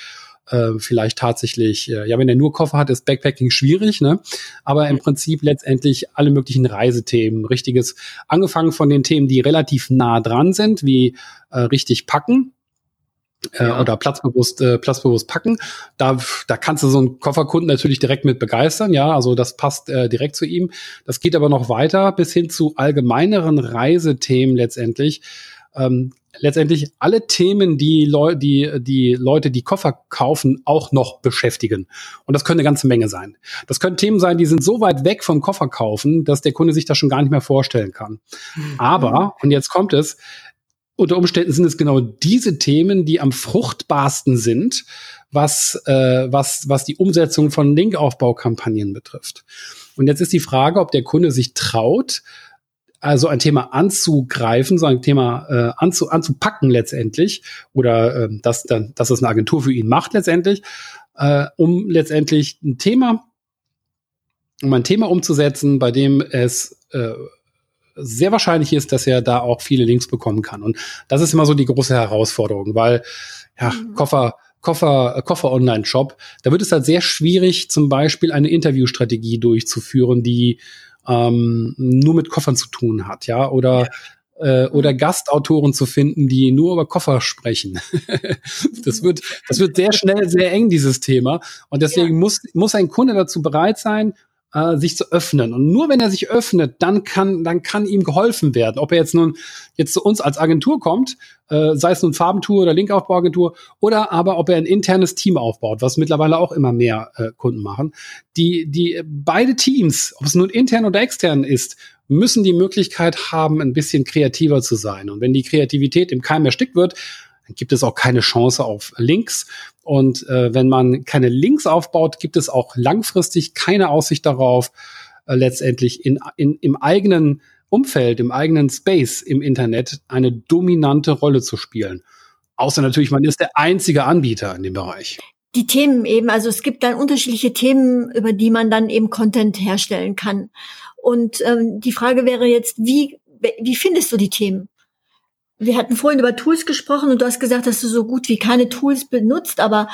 äh, vielleicht tatsächlich, äh, ja, wenn er nur Koffer hat, ist Backpacking schwierig, ne? Aber im Prinzip letztendlich alle möglichen Reisethemen, richtiges, angefangen von den Themen, die relativ nah dran sind, wie äh, richtig packen, äh, ja. oder platzbewusst, äh, platzbewusst packen. Da, da kannst du so einen Kofferkunden natürlich direkt mit begeistern, ja, also das passt äh, direkt zu ihm. Das geht aber noch weiter bis hin zu allgemeineren Reisethemen letztendlich. Ähm, letztendlich alle Themen, die, Leu die, die Leute, die Koffer kaufen, auch noch beschäftigen. Und das können eine ganze Menge sein. Das können Themen sein, die sind so weit weg vom Koffer kaufen, dass der Kunde sich das schon gar nicht mehr vorstellen kann. Mhm. Aber, und jetzt kommt es, unter Umständen sind es genau diese Themen, die am fruchtbarsten sind, was, äh, was, was die Umsetzung von Linkaufbaukampagnen betrifft. Und jetzt ist die Frage, ob der Kunde sich traut, also ein Thema anzugreifen, so ein Thema äh, anzu, anzupacken letztendlich, oder äh, dass, dann, dass es eine Agentur für ihn macht letztendlich, äh, um letztendlich ein Thema, um ein Thema umzusetzen, bei dem es äh, sehr wahrscheinlich ist, dass er da auch viele Links bekommen kann. Und das ist immer so die große Herausforderung, weil ja, mhm. Koffer, Koffer, Koffer Online Shop, da wird es halt sehr schwierig, zum Beispiel eine Interviewstrategie durchzuführen, die ähm, nur mit Koffern zu tun hat, ja, oder ja. äh, oder Gastautoren zu finden, die nur über Koffer sprechen. [LAUGHS] das wird, das wird sehr schnell sehr eng dieses Thema und deswegen ja. muss muss ein Kunde dazu bereit sein, äh, sich zu öffnen. Und nur wenn er sich öffnet, dann kann, dann kann ihm geholfen werden. Ob er jetzt nun jetzt zu uns als Agentur kommt, äh, sei es nun Farbentour oder Linkaufbauagentur, oder aber ob er ein internes Team aufbaut, was mittlerweile auch immer mehr äh, Kunden machen. Die, die beide Teams, ob es nun intern oder extern ist, müssen die Möglichkeit haben, ein bisschen kreativer zu sein. Und wenn die Kreativität im Keim erstickt wird, dann gibt es auch keine Chance auf Links. Und äh, wenn man keine Links aufbaut, gibt es auch langfristig keine Aussicht darauf, äh, letztendlich in, in, im eigenen Umfeld, im eigenen Space im Internet eine dominante Rolle zu spielen. Außer natürlich, man ist der einzige Anbieter in dem Bereich. Die Themen eben, also es gibt dann unterschiedliche Themen, über die man dann eben Content herstellen kann. Und ähm, die Frage wäre jetzt, wie, wie findest du die Themen? Wir hatten vorhin über Tools gesprochen und du hast gesagt, dass du so gut wie keine Tools benutzt, aber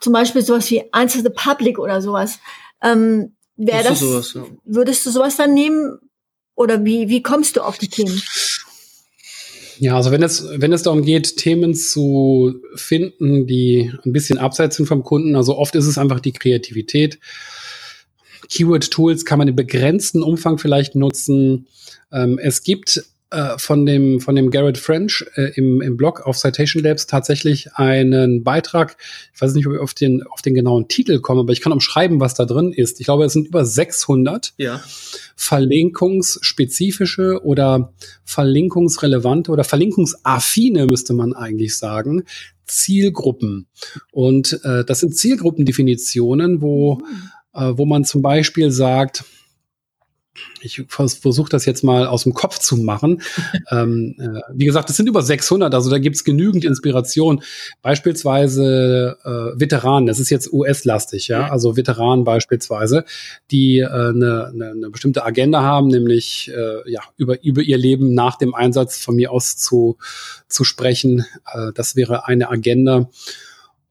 zum Beispiel sowas wie Answer the Public oder sowas. Ähm, Wäre das, sowas, ja. würdest du sowas dann nehmen? Oder wie, wie kommst du auf die Themen? Ja, also wenn es, wenn es darum geht, Themen zu finden, die ein bisschen abseits sind vom Kunden, also oft ist es einfach die Kreativität. Keyword-Tools kann man in begrenzten Umfang vielleicht nutzen. Ähm, es gibt äh, von dem von dem Garrett French äh, im, im Blog auf Citation Labs tatsächlich einen Beitrag. Ich weiß nicht, ob ich auf den auf den genauen Titel komme, aber ich kann umschreiben, was da drin ist. Ich glaube, es sind über 600 ja. verlinkungsspezifische oder verlinkungsrelevante oder verlinkungsaffine müsste man eigentlich sagen Zielgruppen. Und äh, das sind Zielgruppendefinitionen, wo mhm. äh, wo man zum Beispiel sagt ich versuche das jetzt mal aus dem Kopf zu machen. [LAUGHS] ähm, äh, wie gesagt, es sind über 600, also da gibt's genügend Inspiration. Beispielsweise äh, Veteranen, das ist jetzt US-lastig, ja, also Veteranen beispielsweise, die äh, eine, eine, eine bestimmte Agenda haben, nämlich äh, ja über über ihr Leben nach dem Einsatz von mir aus zu zu sprechen. Äh, das wäre eine Agenda.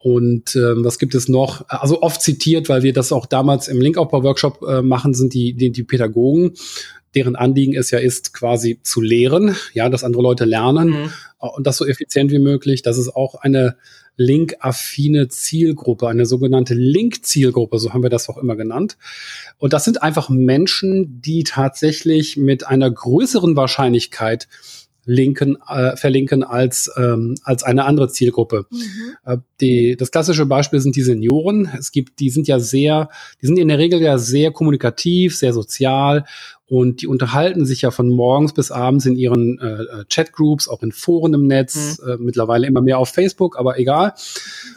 Und ähm, was gibt es noch? Also oft zitiert, weil wir das auch damals im Linkaufbau-Workshop äh, machen, sind die, die, die Pädagogen, deren Anliegen es ja ist, quasi zu lehren, ja, dass andere Leute lernen mhm. und das so effizient wie möglich. Das ist auch eine link-affine Zielgruppe, eine sogenannte Link-Zielgruppe, so haben wir das auch immer genannt. Und das sind einfach Menschen, die tatsächlich mit einer größeren Wahrscheinlichkeit linken, äh, verlinken als, ähm, als eine andere Zielgruppe. Mhm. Äh, die, das klassische Beispiel sind die Senioren. Es gibt, die sind ja sehr, die sind in der Regel ja sehr kommunikativ, sehr sozial und die unterhalten sich ja von morgens bis abends in ihren äh, äh Chatgroups, auch in Foren im Netz, mhm. äh, mittlerweile immer mehr auf Facebook, aber egal.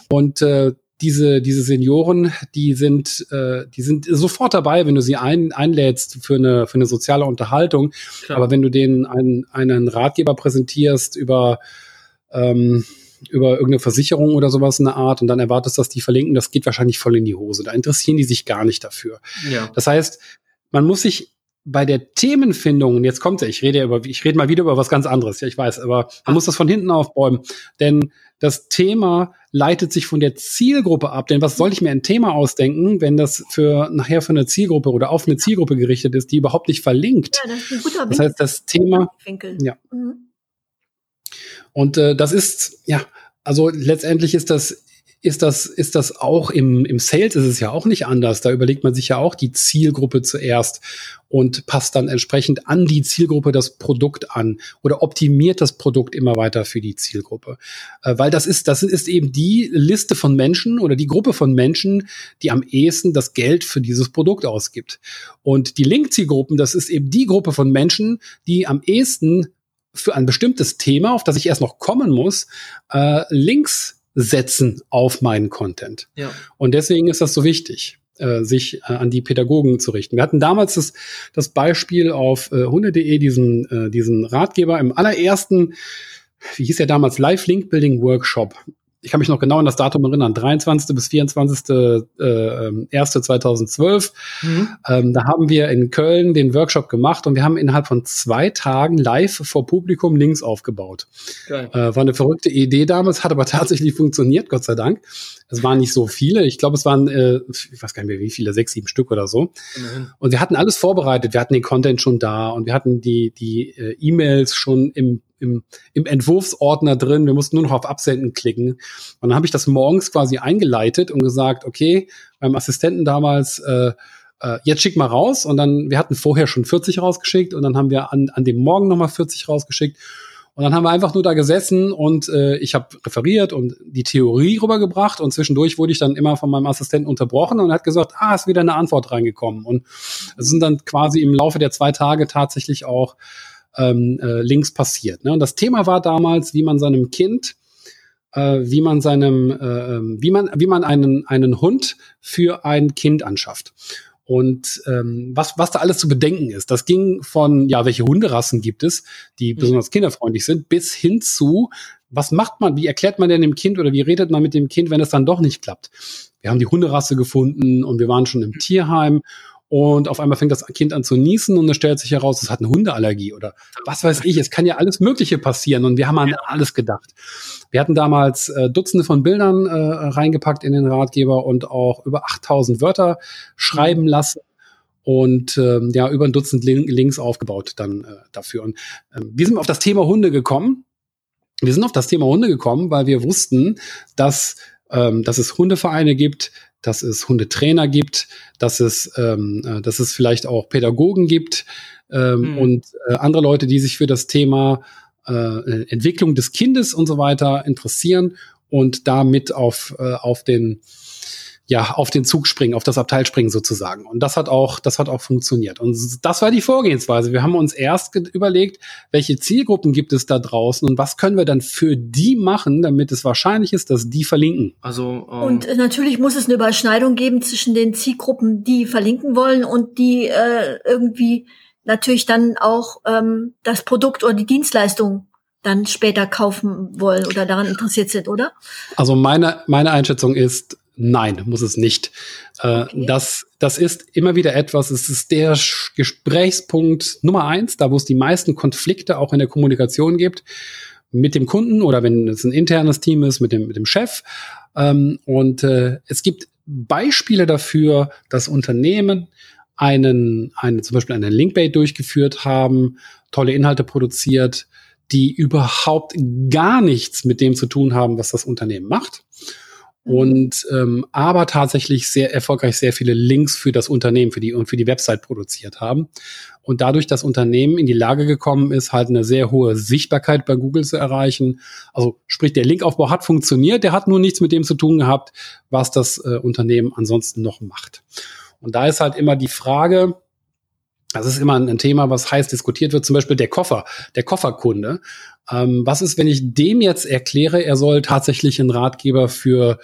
Und äh, diese, diese Senioren, die sind, äh, die sind sofort dabei, wenn du sie ein, einlädst für eine, für eine soziale Unterhaltung. Klar. Aber wenn du denen einen, einen Ratgeber präsentierst über, ähm, über irgendeine Versicherung oder sowas in der Art und dann erwartest, dass die verlinken, das geht wahrscheinlich voll in die Hose. Da interessieren die sich gar nicht dafür. Ja. Das heißt, man muss sich bei der Themenfindung, und jetzt kommt ja, ich rede ja über, ich rede mal wieder über was ganz anderes, ja, ich weiß, aber man muss das von hinten aufbäumen. Denn das Thema leitet sich von der Zielgruppe ab. Denn was soll ich mir ein Thema ausdenken, wenn das für nachher für eine Zielgruppe oder auf eine Zielgruppe gerichtet ist, die überhaupt nicht verlinkt? Ja, das, ist ein guter das heißt, das Thema. Ja. Mhm. Und äh, das ist, ja, also letztendlich ist das ist das, ist das auch im, im Sales ist es ja auch nicht anders. Da überlegt man sich ja auch die Zielgruppe zuerst und passt dann entsprechend an die Zielgruppe das Produkt an oder optimiert das Produkt immer weiter für die Zielgruppe. Äh, weil das ist, das ist eben die Liste von Menschen oder die Gruppe von Menschen, die am ehesten das Geld für dieses Produkt ausgibt. Und die Link-Zielgruppen, das ist eben die Gruppe von Menschen, die am ehesten für ein bestimmtes Thema, auf das ich erst noch kommen muss, äh, Links setzen auf meinen Content. Ja. Und deswegen ist das so wichtig, äh, sich äh, an die Pädagogen zu richten. Wir hatten damals das, das Beispiel auf äh, hunde.de, diesen, äh, diesen Ratgeber im allerersten, wie hieß der damals, Live Link Building Workshop ich kann mich noch genau an das Datum erinnern, 23. bis 24. Äh, 1. 2012. Mhm. Ähm, da haben wir in Köln den Workshop gemacht und wir haben innerhalb von zwei Tagen live vor Publikum Links aufgebaut. Äh, war eine verrückte Idee damals, hat aber [LAUGHS] tatsächlich funktioniert, Gott sei Dank. Es waren nicht so viele. Ich glaube, es waren, äh, ich weiß gar nicht mehr wie viele, sechs, sieben Stück oder so. Mhm. Und wir hatten alles vorbereitet. Wir hatten den Content schon da und wir hatten die, die äh, E-Mails schon im im, im Entwurfsordner drin. Wir mussten nur noch auf Absenden klicken. Und dann habe ich das morgens quasi eingeleitet und gesagt, okay, beim Assistenten damals, äh, äh, jetzt schick mal raus. Und dann, wir hatten vorher schon 40 rausgeschickt und dann haben wir an, an dem Morgen nochmal 40 rausgeschickt. Und dann haben wir einfach nur da gesessen und äh, ich habe referiert und die Theorie rübergebracht und zwischendurch wurde ich dann immer von meinem Assistenten unterbrochen und hat gesagt, ah, ist wieder eine Antwort reingekommen. Und es sind dann quasi im Laufe der zwei Tage tatsächlich auch ähm, äh, links passiert. Ne? Und das Thema war damals, wie man seinem Kind äh, wie man seinem, äh, ähm, wie man, wie man einen, einen Hund für ein Kind anschafft. Und ähm, was, was da alles zu bedenken ist, das ging von, ja, welche Hunderassen gibt es, die mhm. besonders kinderfreundlich sind, bis hin zu, was macht man, wie erklärt man denn dem Kind oder wie redet man mit dem Kind, wenn es dann doch nicht klappt? Wir haben die Hunderasse gefunden und wir waren schon im Tierheim und auf einmal fängt das Kind an zu niesen und es stellt sich heraus, es hat eine Hundeallergie oder was weiß ich. Es kann ja alles Mögliche passieren und wir haben an alles gedacht. Wir hatten damals äh, Dutzende von Bildern äh, reingepackt in den Ratgeber und auch über 8000 Wörter schreiben lassen und ähm, ja über ein Dutzend Links aufgebaut dann äh, dafür. Und ähm, wir sind auf das Thema Hunde gekommen. Wir sind auf das Thema Hunde gekommen, weil wir wussten, dass ähm, dass es Hundevereine gibt, dass es Hundetrainer gibt, dass es, ähm, äh, dass es vielleicht auch Pädagogen gibt, ähm, mhm. und äh, andere Leute, die sich für das Thema äh, Entwicklung des Kindes und so weiter interessieren und damit auf, äh, auf den ja, auf den Zug springen, auf das Abteil springen sozusagen. Und das hat auch, das hat auch funktioniert. Und das war die Vorgehensweise. Wir haben uns erst überlegt, welche Zielgruppen gibt es da draußen und was können wir dann für die machen, damit es wahrscheinlich ist, dass die verlinken. Also ähm und natürlich muss es eine Überschneidung geben zwischen den Zielgruppen, die verlinken wollen und die äh, irgendwie natürlich dann auch ähm, das Produkt oder die Dienstleistung dann später kaufen wollen oder daran interessiert sind, oder? Also meine, meine Einschätzung ist, Nein, muss es nicht. Äh, okay. das, das ist immer wieder etwas, es ist der Gesprächspunkt Nummer eins, da wo es die meisten Konflikte auch in der Kommunikation gibt, mit dem Kunden oder wenn es ein internes Team ist, mit dem, mit dem Chef. Ähm, und äh, es gibt Beispiele dafür, dass Unternehmen einen, einen, zum Beispiel einen Linkbait durchgeführt haben, tolle Inhalte produziert, die überhaupt gar nichts mit dem zu tun haben, was das Unternehmen macht. Und ähm, aber tatsächlich sehr erfolgreich sehr viele Links für das Unternehmen, für die und für die Website produziert haben und dadurch das Unternehmen in die Lage gekommen ist, halt eine sehr hohe Sichtbarkeit bei Google zu erreichen. Also sprich, der Linkaufbau hat funktioniert, der hat nur nichts mit dem zu tun gehabt, was das äh, Unternehmen ansonsten noch macht. Und da ist halt immer die Frage, das ist immer ein Thema, was heiß diskutiert wird, zum Beispiel der Koffer, der Kofferkunde. Ähm, was ist, wenn ich dem jetzt erkläre, er soll tatsächlich einen Ratgeber für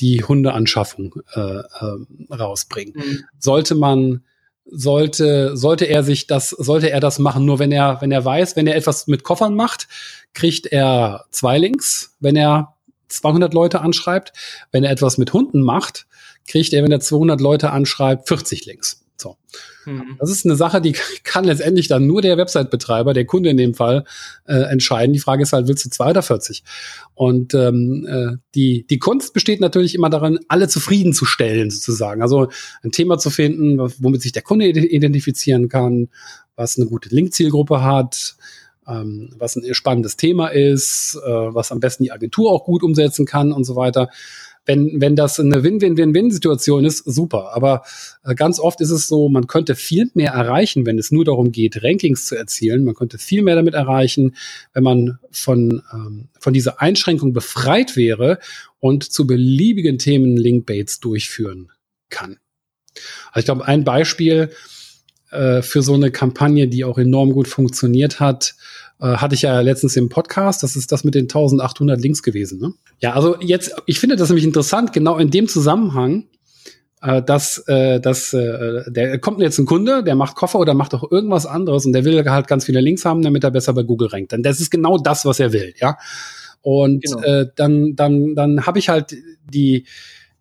die Hundeanschaffung äh, äh, rausbringen? Mhm. Sollte man sollte sollte er sich das sollte er das machen nur wenn er wenn er weiß wenn er etwas mit Koffern macht kriegt er zwei Links wenn er 200 Leute anschreibt wenn er etwas mit Hunden macht kriegt er wenn er 200 Leute anschreibt 40 Links so. Mhm. Das ist eine Sache, die [LAUGHS] kann letztendlich dann nur der Website-Betreiber, der Kunde in dem Fall, äh, entscheiden. Die Frage ist halt, willst du zwei oder 40? Und ähm, äh, die, die Kunst besteht natürlich immer darin, alle zufriedenzustellen, sozusagen. Also ein Thema zu finden, womit sich der Kunde identifizieren kann, was eine gute Link-Zielgruppe hat, ähm, was ein spannendes Thema ist, äh, was am besten die Agentur auch gut umsetzen kann und so weiter wenn, wenn das eine Win-Win-Win-Win-Situation ist, super. Aber äh, ganz oft ist es so, man könnte viel mehr erreichen, wenn es nur darum geht, Rankings zu erzielen. Man könnte viel mehr damit erreichen, wenn man von, ähm, von dieser Einschränkung befreit wäre und zu beliebigen Themen Linkbaits durchführen kann. Also ich glaube, ein Beispiel äh, für so eine Kampagne, die auch enorm gut funktioniert hat, hatte ich ja letztens im Podcast. Das ist das mit den 1800 Links gewesen. Ne? Ja, also jetzt, ich finde das nämlich interessant, genau in dem Zusammenhang, äh, dass, äh, dass äh, der kommt jetzt ein Kunde, der macht Koffer oder macht auch irgendwas anderes und der will halt ganz viele Links haben, damit er besser bei Google rankt. Denn das ist genau das, was er will, ja. Und genau. äh, dann, dann, dann habe ich halt die,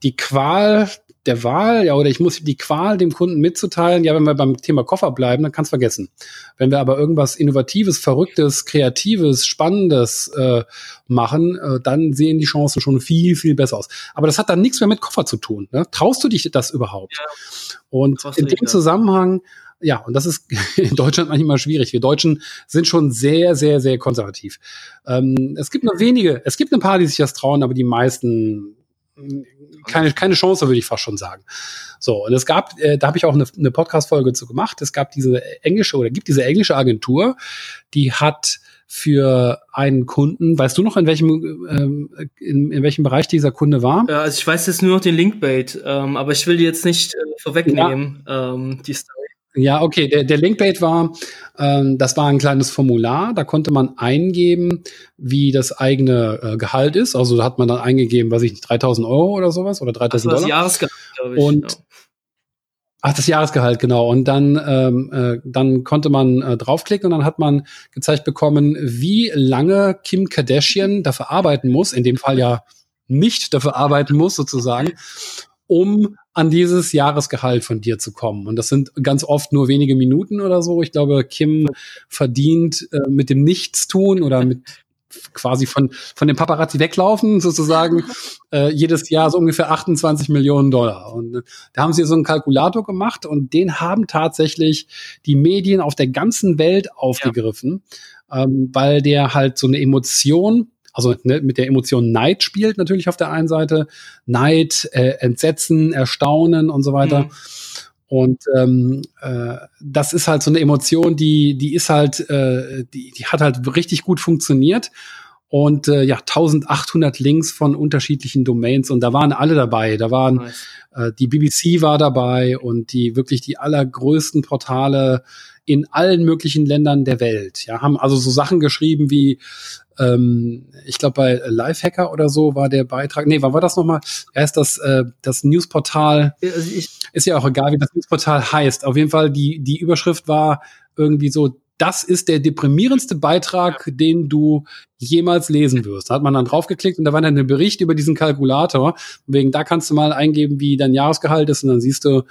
die Qual der Wahl, ja, oder ich muss die Qual dem Kunden mitzuteilen, ja, wenn wir beim Thema Koffer bleiben, dann kannst vergessen. Wenn wir aber irgendwas Innovatives, Verrücktes, Kreatives, Spannendes äh, machen, äh, dann sehen die Chancen schon viel, viel besser aus. Aber das hat dann nichts mehr mit Koffer zu tun. Ne? Traust du dich das überhaupt? Ja. Und in dem Zusammenhang ja, und das ist [LAUGHS] in Deutschland manchmal schwierig. Wir Deutschen sind schon sehr, sehr, sehr konservativ. Ähm, es gibt nur wenige, es gibt ein paar, die sich das trauen, aber die meisten keine, keine Chance, würde ich fast schon sagen. So, und es gab, äh, da habe ich auch eine, eine Podcast-Folge zu gemacht. Es gab diese englische oder gibt diese englische Agentur, die hat für einen Kunden, weißt du noch, in welchem, ähm, in, in welchem Bereich dieser Kunde war? Ja, also ich weiß jetzt nur noch den Linkbait, ähm, aber ich will die jetzt nicht äh, vorwegnehmen, ja. ähm, die Story. Ja, okay. Der, der Linkbait war, ähm, das war ein kleines Formular. Da konnte man eingeben, wie das eigene äh, Gehalt ist. Also da hat man dann eingegeben, weiß ich nicht, 3000 Euro oder sowas oder 3000 Dollar. Das Jahresgehalt, glaube ich. Und ja. Ach, das Jahresgehalt, genau. Und dann, ähm, äh, dann konnte man äh, draufklicken und dann hat man gezeigt bekommen, wie lange Kim Kardashian dafür arbeiten muss, in dem Fall ja nicht dafür arbeiten muss, sozusagen, um an dieses Jahresgehalt von dir zu kommen. Und das sind ganz oft nur wenige Minuten oder so. Ich glaube, Kim verdient äh, mit dem Nichtstun oder mit quasi von, von dem Paparazzi weglaufen, sozusagen, [LAUGHS] äh, jedes Jahr so ungefähr 28 Millionen Dollar. Und äh, da haben sie so einen Kalkulator gemacht und den haben tatsächlich die Medien auf der ganzen Welt aufgegriffen, ja. ähm, weil der halt so eine Emotion also ne, mit der Emotion Neid spielt natürlich auf der einen Seite, Neid, äh, Entsetzen, Erstaunen und so weiter. Mhm. Und ähm, äh, das ist halt so eine Emotion, die, die ist halt, äh, die, die hat halt richtig gut funktioniert. Und äh, ja, 1800 Links von unterschiedlichen Domains und da waren alle dabei. Da waren nice. äh, die BBC war dabei und die wirklich die allergrößten Portale in allen möglichen Ländern der Welt. Ja, haben also so Sachen geschrieben wie ähm, ich glaube bei Lifehacker oder so war der Beitrag. Nee, wann war das nochmal? Er ist das, äh, das Newsportal. Also ist ja auch egal, wie das Newsportal heißt. Auf jeden Fall, die, die Überschrift war irgendwie so, das ist der deprimierendste Beitrag, den du jemals lesen wirst. Da hat man dann draufgeklickt und da war dann ein Bericht über diesen Kalkulator. Wegen da kannst du mal eingeben, wie dein Jahresgehalt ist und dann siehst du,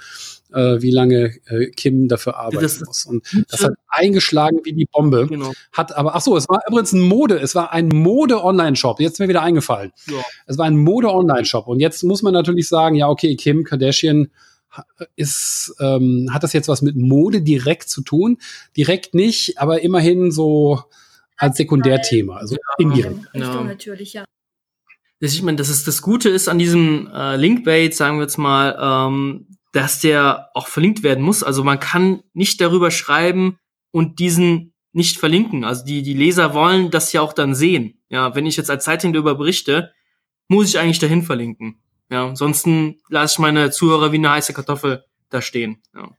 äh, wie lange äh, Kim dafür arbeiten das muss. Und das hat eingeschlagen wie die Bombe. Genau. Hat aber, ach so, es war übrigens ein Mode, es war ein Mode-Online-Shop. Jetzt ist mir wieder eingefallen. Ja. Es war ein Mode-Online-Shop. Und jetzt muss man natürlich sagen, ja, okay, Kim Kardashian ist, ähm, hat das jetzt was mit Mode direkt zu tun? Direkt nicht, aber immerhin so als Sekundärthema, also ja, indirekt. Ja. natürlich, ja. Das, ich meine, das ist das Gute ist an diesem äh, Linkbait, sagen wir jetzt mal, ähm, dass der auch verlinkt werden muss. Also man kann nicht darüber schreiben und diesen nicht verlinken. Also die, die Leser wollen das ja auch dann sehen. Ja, wenn ich jetzt als Zeitung darüber berichte, muss ich eigentlich dahin verlinken. Ja, ansonsten lasse ich meine Zuhörer wie eine heiße Kartoffel da stehen. Ja.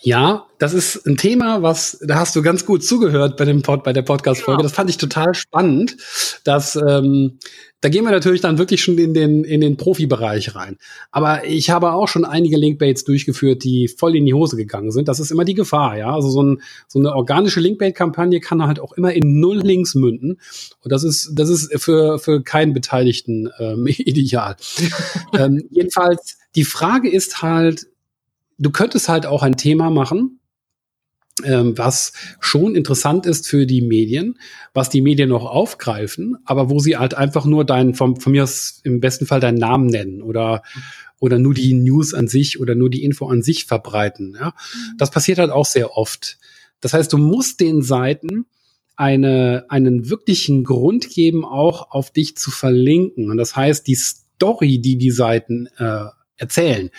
Ja, das ist ein Thema, was da hast du ganz gut zugehört bei dem Pod, bei der Podcast-Folge. Genau. Das fand ich total spannend. Dass ähm, da gehen wir natürlich dann wirklich schon in den in den Profibereich rein. Aber ich habe auch schon einige Linkbaits durchgeführt, die voll in die Hose gegangen sind. Das ist immer die Gefahr, ja. Also so, ein, so eine organische Linkbait-Kampagne kann halt auch immer in null Links münden. Und das ist das ist für für keinen Beteiligten ähm, [LAUGHS] ideal. [LAUGHS] ähm, jedenfalls die Frage ist halt du könntest halt auch ein Thema machen, ähm, was schon interessant ist für die Medien, was die Medien noch aufgreifen, aber wo sie halt einfach nur deinen, vom, von mir aus im besten Fall deinen Namen nennen oder, oder nur die News an sich oder nur die Info an sich verbreiten. Ja? Das passiert halt auch sehr oft. Das heißt, du musst den Seiten eine, einen wirklichen Grund geben, auch auf dich zu verlinken. Und das heißt, die Story, die die Seiten äh, erzählen,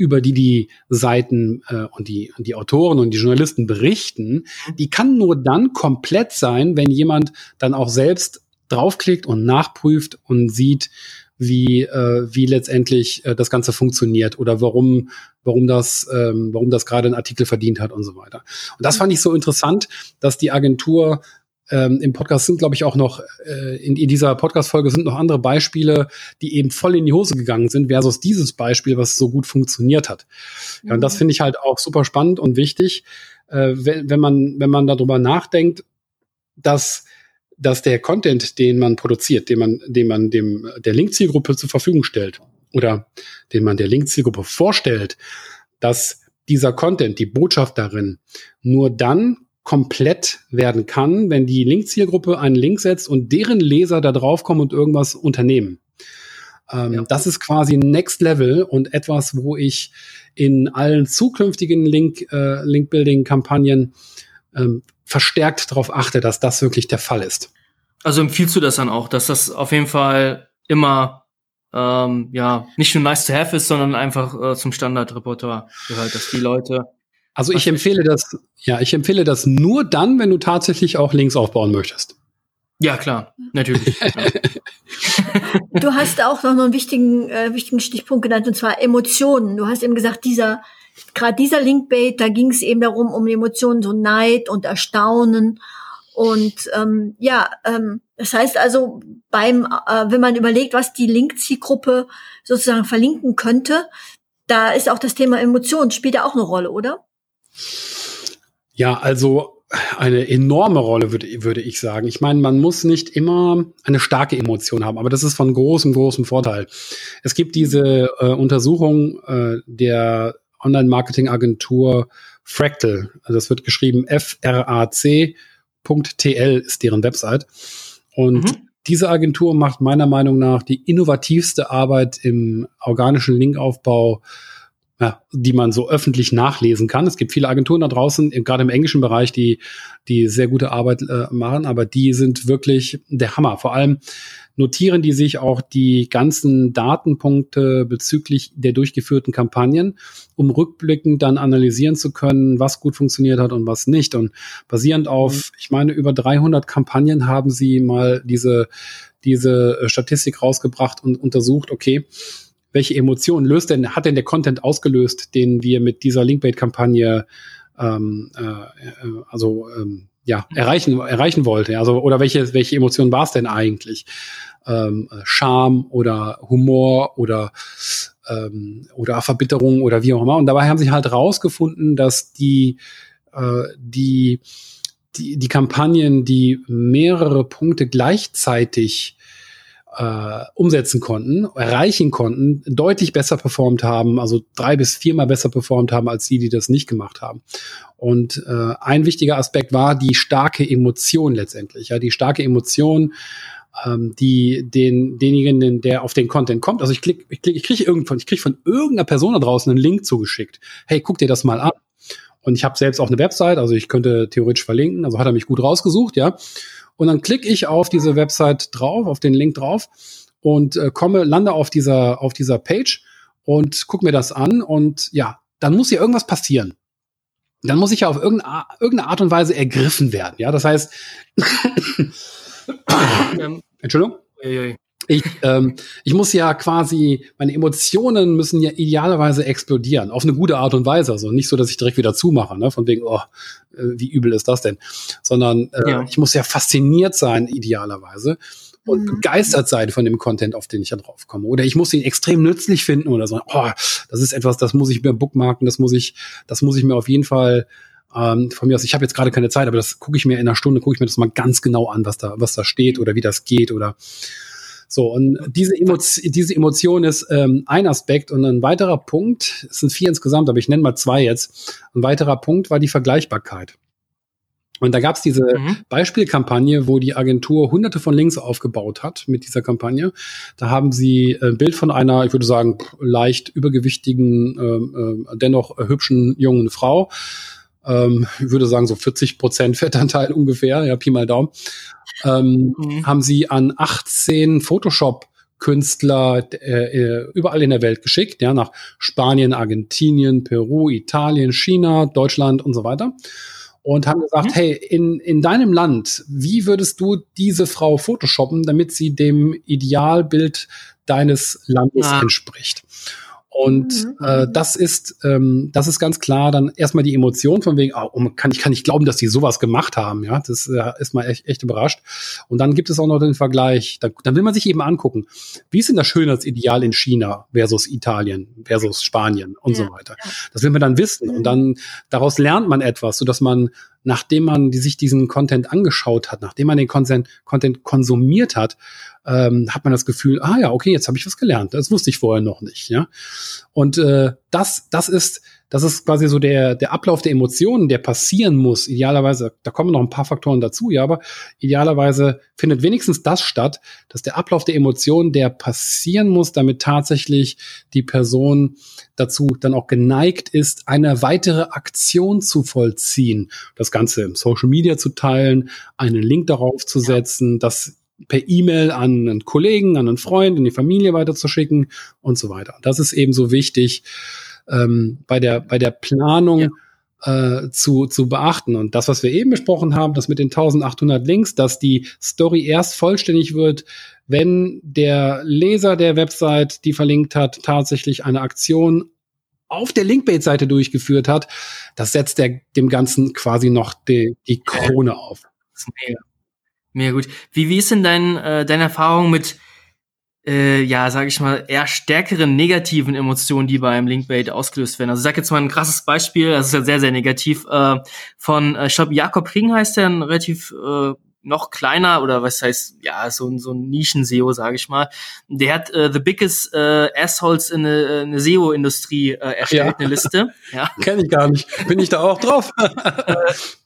über die die Seiten äh, und die, die Autoren und die Journalisten berichten, die kann nur dann komplett sein, wenn jemand dann auch selbst draufklickt und nachprüft und sieht, wie, äh, wie letztendlich äh, das Ganze funktioniert oder warum, warum das, ähm, warum das gerade einen Artikel verdient hat und so weiter. Und das fand ich so interessant, dass die Agentur ähm, Im Podcast sind, glaube ich, auch noch, äh, in, in dieser Podcast-Folge sind noch andere Beispiele, die eben voll in die Hose gegangen sind, versus dieses Beispiel, was so gut funktioniert hat. Ja, und das mhm. finde ich halt auch super spannend und wichtig, äh, wenn, wenn man, wenn man darüber nachdenkt, dass dass der Content, den man produziert, den man, den man dem der Link-Zielgruppe zur Verfügung stellt oder den man der Link-Zielgruppe vorstellt, dass dieser Content, die Botschaft darin, nur dann komplett werden kann, wenn die Link-Zielgruppe einen Link setzt und deren Leser da drauf kommen und irgendwas unternehmen. Ähm, ja. Das ist quasi Next Level und etwas, wo ich in allen zukünftigen Link, äh, Link-Building-Kampagnen ähm, verstärkt darauf achte, dass das wirklich der Fall ist. Also empfiehlst du das dann auch, dass das auf jeden Fall immer ähm, ja nicht nur nice to have ist, sondern einfach äh, zum Standardrepertoire gehört, dass die Leute also ich empfehle das, ja, ich empfehle das nur dann, wenn du tatsächlich auch Links aufbauen möchtest. Ja, klar, natürlich. [LAUGHS] du hast auch noch einen wichtigen, äh, wichtigen Stichpunkt genannt, und zwar Emotionen. Du hast eben gesagt, dieser, gerade dieser Linkbait, da ging es eben darum, um Emotionen, so Neid und Erstaunen. Und ähm, ja, ähm, das heißt also, beim, äh, wenn man überlegt, was die Link-Zielgruppe sozusagen verlinken könnte, da ist auch das Thema Emotionen, spielt ja auch eine Rolle, oder? Ja, also eine enorme Rolle, würde, würde ich sagen. Ich meine, man muss nicht immer eine starke Emotion haben, aber das ist von großem, großem Vorteil. Es gibt diese äh, Untersuchung äh, der Online-Marketing-Agentur Fractal. Also das wird geschrieben frac.tl ist deren Website. Und mhm. diese Agentur macht meiner Meinung nach die innovativste Arbeit im organischen Linkaufbau ja, die man so öffentlich nachlesen kann. Es gibt viele Agenturen da draußen, gerade im englischen Bereich, die, die sehr gute Arbeit äh, machen, aber die sind wirklich der Hammer. Vor allem notieren die sich auch die ganzen Datenpunkte bezüglich der durchgeführten Kampagnen, um rückblickend dann analysieren zu können, was gut funktioniert hat und was nicht. Und basierend auf, mhm. ich meine, über 300 Kampagnen haben sie mal diese, diese Statistik rausgebracht und untersucht, okay, welche Emotionen löst denn, hat denn der Content ausgelöst, den wir mit dieser Linkbait-Kampagne ähm, äh, äh, also ähm, ja, erreichen, erreichen wollte. Also, oder welche, welche Emotionen war es denn eigentlich? Ähm, Scham oder Humor oder ähm, oder Verbitterung oder wie auch immer. Und dabei haben sie halt rausgefunden, dass die äh, die die, die Kampagnen, die mehrere Punkte gleichzeitig äh, umsetzen konnten, erreichen konnten, deutlich besser performt haben, also drei bis viermal besser performt haben als die, die das nicht gemacht haben. Und äh, ein wichtiger Aspekt war die starke Emotion letztendlich, ja, die starke Emotion, ähm, die den denjenigen, der auf den Content kommt. Also ich klick, ich klick, ich kriege irgendwann, ich kriege von irgendeiner Person da draußen einen Link zugeschickt. Hey, guck dir das mal an. Und ich habe selbst auch eine Website, also ich könnte theoretisch verlinken, also hat er mich gut rausgesucht, ja. Und dann klicke ich auf diese Website drauf, auf den Link drauf und äh, komme, lande auf dieser, auf dieser Page und gucke mir das an und ja, dann muss ja irgendwas passieren. Dann muss ich ja auf irgendeine, irgendeine Art und Weise ergriffen werden. Ja, das heißt, Entschuldigung? Ich, ähm, ich muss ja quasi, meine Emotionen müssen ja idealerweise explodieren, auf eine gute Art und Weise. Also nicht so, dass ich direkt wieder zumache, ne? von wegen, oh, wie übel ist das denn? Sondern äh, ja. ich muss ja fasziniert sein, idealerweise und mhm. begeistert sein von dem Content, auf den ich da drauf komme. Oder ich muss ihn extrem nützlich finden oder so. Oh, das ist etwas, das muss ich mir bookmarken, das muss ich, das muss ich mir auf jeden Fall ähm, von mir aus, ich habe jetzt gerade keine Zeit, aber das gucke ich mir in einer Stunde, gucke ich mir das mal ganz genau an, was da, was da steht oder wie das geht oder so, und diese, Emotion, diese Emotion ist ähm, ein Aspekt und ein weiterer Punkt, es sind vier insgesamt, aber ich nenne mal zwei jetzt. Ein weiterer Punkt war die Vergleichbarkeit. Und da gab es diese mhm. Beispielkampagne, wo die Agentur hunderte von Links aufgebaut hat mit dieser Kampagne. Da haben sie ein Bild von einer, ich würde sagen, leicht übergewichtigen, ähm, äh, dennoch hübschen jungen Frau ähm, ich würde sagen so 40 Prozent Fettanteil [LAUGHS] ungefähr, ja, Pi mal Daumen, ähm, mhm. haben sie an 18 Photoshop Künstler äh, äh, überall in der Welt geschickt, ja, nach Spanien, Argentinien, Peru, Italien, China, Deutschland und so weiter. Und haben gesagt, mhm. hey, in, in deinem Land, wie würdest du diese Frau photoshoppen, damit sie dem Idealbild deines Landes ah. entspricht? Und mhm. äh, das ist ähm, das ist ganz klar dann erstmal die Emotion von wegen, oh, kann ich kann nicht glauben, dass die sowas gemacht haben, ja, das äh, ist mal echt, echt überrascht. Und dann gibt es auch noch den Vergleich, da, dann will man sich eben angucken, wie ist denn das Schönheitsideal in China versus Italien versus Spanien und ja. so weiter. Das will man dann wissen mhm. und dann daraus lernt man etwas, so dass man nachdem man die, sich diesen Content angeschaut hat, nachdem man den Content, Content konsumiert hat, ähm, hat man das Gefühl, ah ja, okay, jetzt habe ich was gelernt. Das wusste ich vorher noch nicht. Ja, und äh, das, das ist das ist quasi so der, der Ablauf der Emotionen, der passieren muss. Idealerweise, da kommen noch ein paar Faktoren dazu, ja, aber idealerweise findet wenigstens das statt, dass der Ablauf der Emotionen, der passieren muss, damit tatsächlich die Person dazu dann auch geneigt ist, eine weitere Aktion zu vollziehen. Das Ganze im Social Media zu teilen, einen Link darauf zu setzen, das per E-Mail an einen Kollegen, an einen Freund, in die Familie weiterzuschicken und so weiter. Das ist eben so wichtig, ähm, bei der bei der Planung ja. äh, zu zu beachten. Und das, was wir eben besprochen haben, das mit den 1800 Links, dass die Story erst vollständig wird, wenn der Leser der Website, die verlinkt hat, tatsächlich eine Aktion auf der Linkbait-Seite durchgeführt hat, das setzt der, dem Ganzen quasi noch die, die Krone auf. Mega, mega gut. Wie, wie ist denn dein, äh, deine Erfahrung mit äh, ja, sage ich mal, eher stärkeren negativen Emotionen, die beim Linkbait ausgelöst werden. Also ich sag jetzt mal ein krasses Beispiel, das ist ja sehr, sehr negativ, äh, von, äh, ich glaube, Jakob Ring heißt der, ein relativ äh, noch kleiner oder was heißt, ja, so, so ein Nischen-SEO, sage ich mal. Der hat äh, The Biggest äh, Assholes in eine, eine SEO-Industrie äh, erstellt, ja. eine Liste. [LAUGHS] Ja. Kenn ich gar nicht. Bin ich da auch drauf? [LAUGHS] [LAUGHS]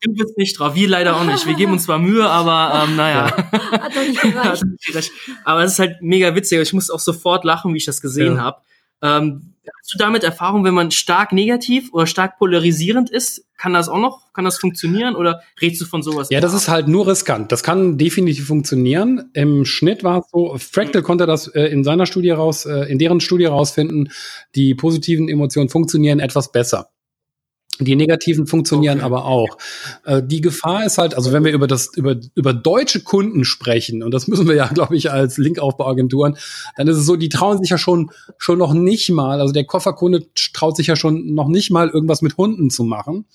Du bist nicht drauf, wir leider auch nicht. Wir geben uns zwar Mühe, aber ähm, naja. [LAUGHS] Hat doch nicht gereicht. aber es ist halt mega witzig. Ich muss auch sofort lachen, wie ich das gesehen ja. habe. Ähm, hast du damit Erfahrung, wenn man stark negativ oder stark polarisierend ist? Kann das auch noch, kann das funktionieren oder redest du von sowas? Ja, das ist halt nur riskant. Das kann definitiv funktionieren. Im Schnitt war es so, Fractal konnte das äh, in seiner Studie raus, äh, in deren Studie rausfinden, die positiven Emotionen funktionieren etwas besser. Die negativen funktionieren okay. aber auch. Äh, die Gefahr ist halt, also wenn wir über das über über deutsche Kunden sprechen und das müssen wir ja, [LAUGHS] glaube ich, als Linkaufbauagenturen, dann ist es so, die trauen sich ja schon schon noch nicht mal, also der Kofferkunde traut sich ja schon noch nicht mal irgendwas mit Hunden zu machen.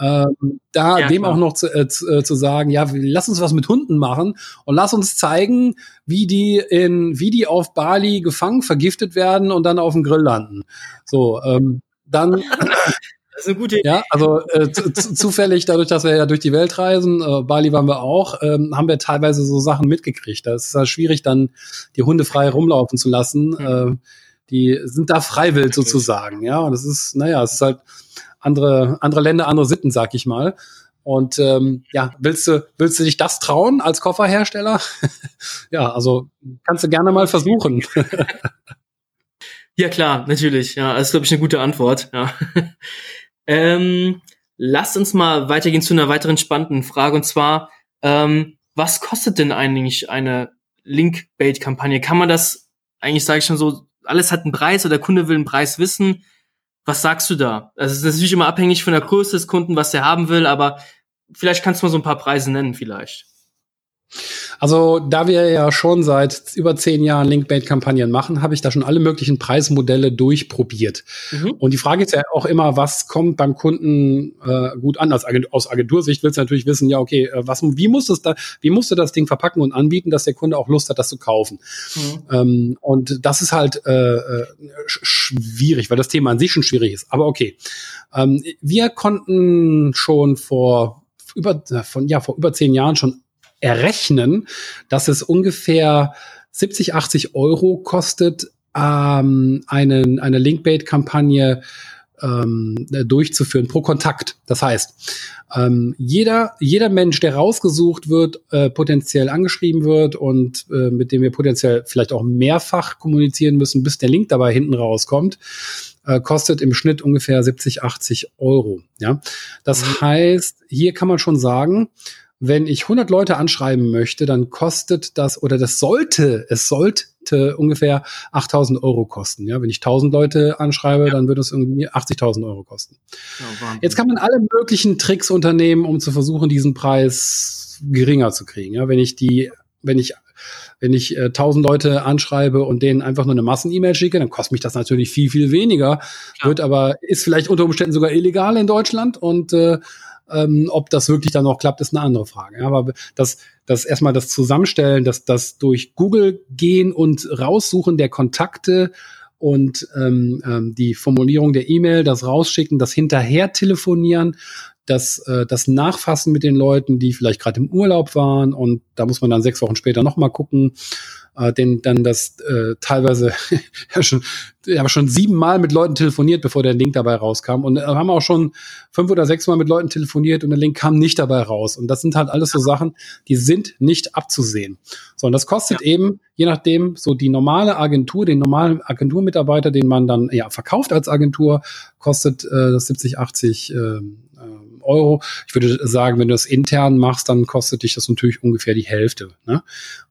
Ähm, da ja, dem klar. auch noch zu, äh, zu, äh, zu sagen, ja, lass uns was mit Hunden machen und lass uns zeigen, wie die in wie die auf Bali gefangen, vergiftet werden und dann auf dem Grill landen. So, ähm, dann [LAUGHS] ist eine gute Idee. Ja, also äh, zufällig, dadurch, dass wir ja durch die Welt reisen, äh, Bali waren wir auch, ähm, haben wir teilweise so Sachen mitgekriegt. Da ist es halt schwierig, dann die Hunde frei rumlaufen zu lassen. Mhm. Äh, die sind da freiwillig sozusagen, ja. Und es ist, naja, es ist halt andere, andere Länder, andere Sitten, sag ich mal. Und ähm, ja, willst du, willst du dich das trauen als Kofferhersteller? [LAUGHS] ja, also kannst du gerne mal versuchen. [LAUGHS] ja, klar, natürlich. Ja, das ist, glaube ich, eine gute Antwort. Ja. Ähm, lasst uns mal weitergehen zu einer weiteren spannenden Frage und zwar, ähm, was kostet denn eigentlich eine Link-Bait-Kampagne? Kann man das eigentlich, sage ich schon so, alles hat einen Preis oder der Kunde will einen Preis wissen? Was sagst du da? Also es ist natürlich immer abhängig von der Größe des Kunden, was der haben will, aber vielleicht kannst du mal so ein paar Preise nennen vielleicht. Also, da wir ja schon seit über zehn Jahren Linkbait-Kampagnen machen, habe ich da schon alle möglichen Preismodelle durchprobiert. Mhm. Und die Frage ist ja auch immer, was kommt beim Kunden äh, gut an? Als Agent, aus Agentursicht willst du natürlich wissen, ja, okay, äh, was, wie musst du da, wie musst du das Ding verpacken und anbieten, dass der Kunde auch Lust hat, das zu kaufen? Mhm. Ähm, und das ist halt äh, äh schwierig, weil das Thema an sich schon schwierig ist. Aber okay. Ähm, wir konnten schon vor über, von, ja, vor über zehn Jahren schon errechnen, dass es ungefähr 70, 80 Euro kostet, ähm, eine, eine Linkbait-Kampagne ähm, durchzuführen pro Kontakt. Das heißt, ähm, jeder, jeder Mensch, der rausgesucht wird, äh, potenziell angeschrieben wird und äh, mit dem wir potenziell vielleicht auch mehrfach kommunizieren müssen, bis der Link dabei hinten rauskommt, äh, kostet im Schnitt ungefähr 70, 80 Euro. Ja, das mhm. heißt, hier kann man schon sagen, wenn ich 100 Leute anschreiben möchte, dann kostet das oder das sollte, es sollte ungefähr 8000 Euro kosten. Ja, wenn ich 1000 Leute anschreibe, ja. dann würde es irgendwie 80.000 Euro kosten. Ja, Jetzt kann man alle möglichen Tricks unternehmen, um zu versuchen, diesen Preis geringer zu kriegen. Ja, wenn ich die, wenn ich wenn ich äh, 1000 Leute anschreibe und denen einfach nur eine Massen-E-Mail schicke, dann kostet mich das natürlich viel, viel weniger. Klar. Wird aber, ist vielleicht unter Umständen sogar illegal in Deutschland und äh, ähm, ob das wirklich dann noch klappt, ist eine andere Frage. Ja, aber das, das erstmal das Zusammenstellen, dass das durch Google gehen und raussuchen der Kontakte und ähm, ähm, die Formulierung der E-Mail, das rausschicken, das hinterher telefonieren, das, äh, das Nachfassen mit den Leuten, die vielleicht gerade im Urlaub waren und da muss man dann sechs Wochen später nochmal gucken, äh, denn dann das äh, teilweise [LAUGHS] ja schon, ich habe schon siebenmal mit Leuten telefoniert, bevor der Link dabei rauskam und äh, haben auch schon fünf oder sechs Mal mit Leuten telefoniert und der Link kam nicht dabei raus und das sind halt alles so Sachen, die sind nicht abzusehen. So und das kostet ja. eben je nachdem so die normale Agentur, den normalen Agenturmitarbeiter, den man dann ja verkauft als Agentur, kostet äh, das 70, 80 äh, Euro. Ich würde sagen, wenn du das intern machst, dann kostet dich das natürlich ungefähr die Hälfte ne?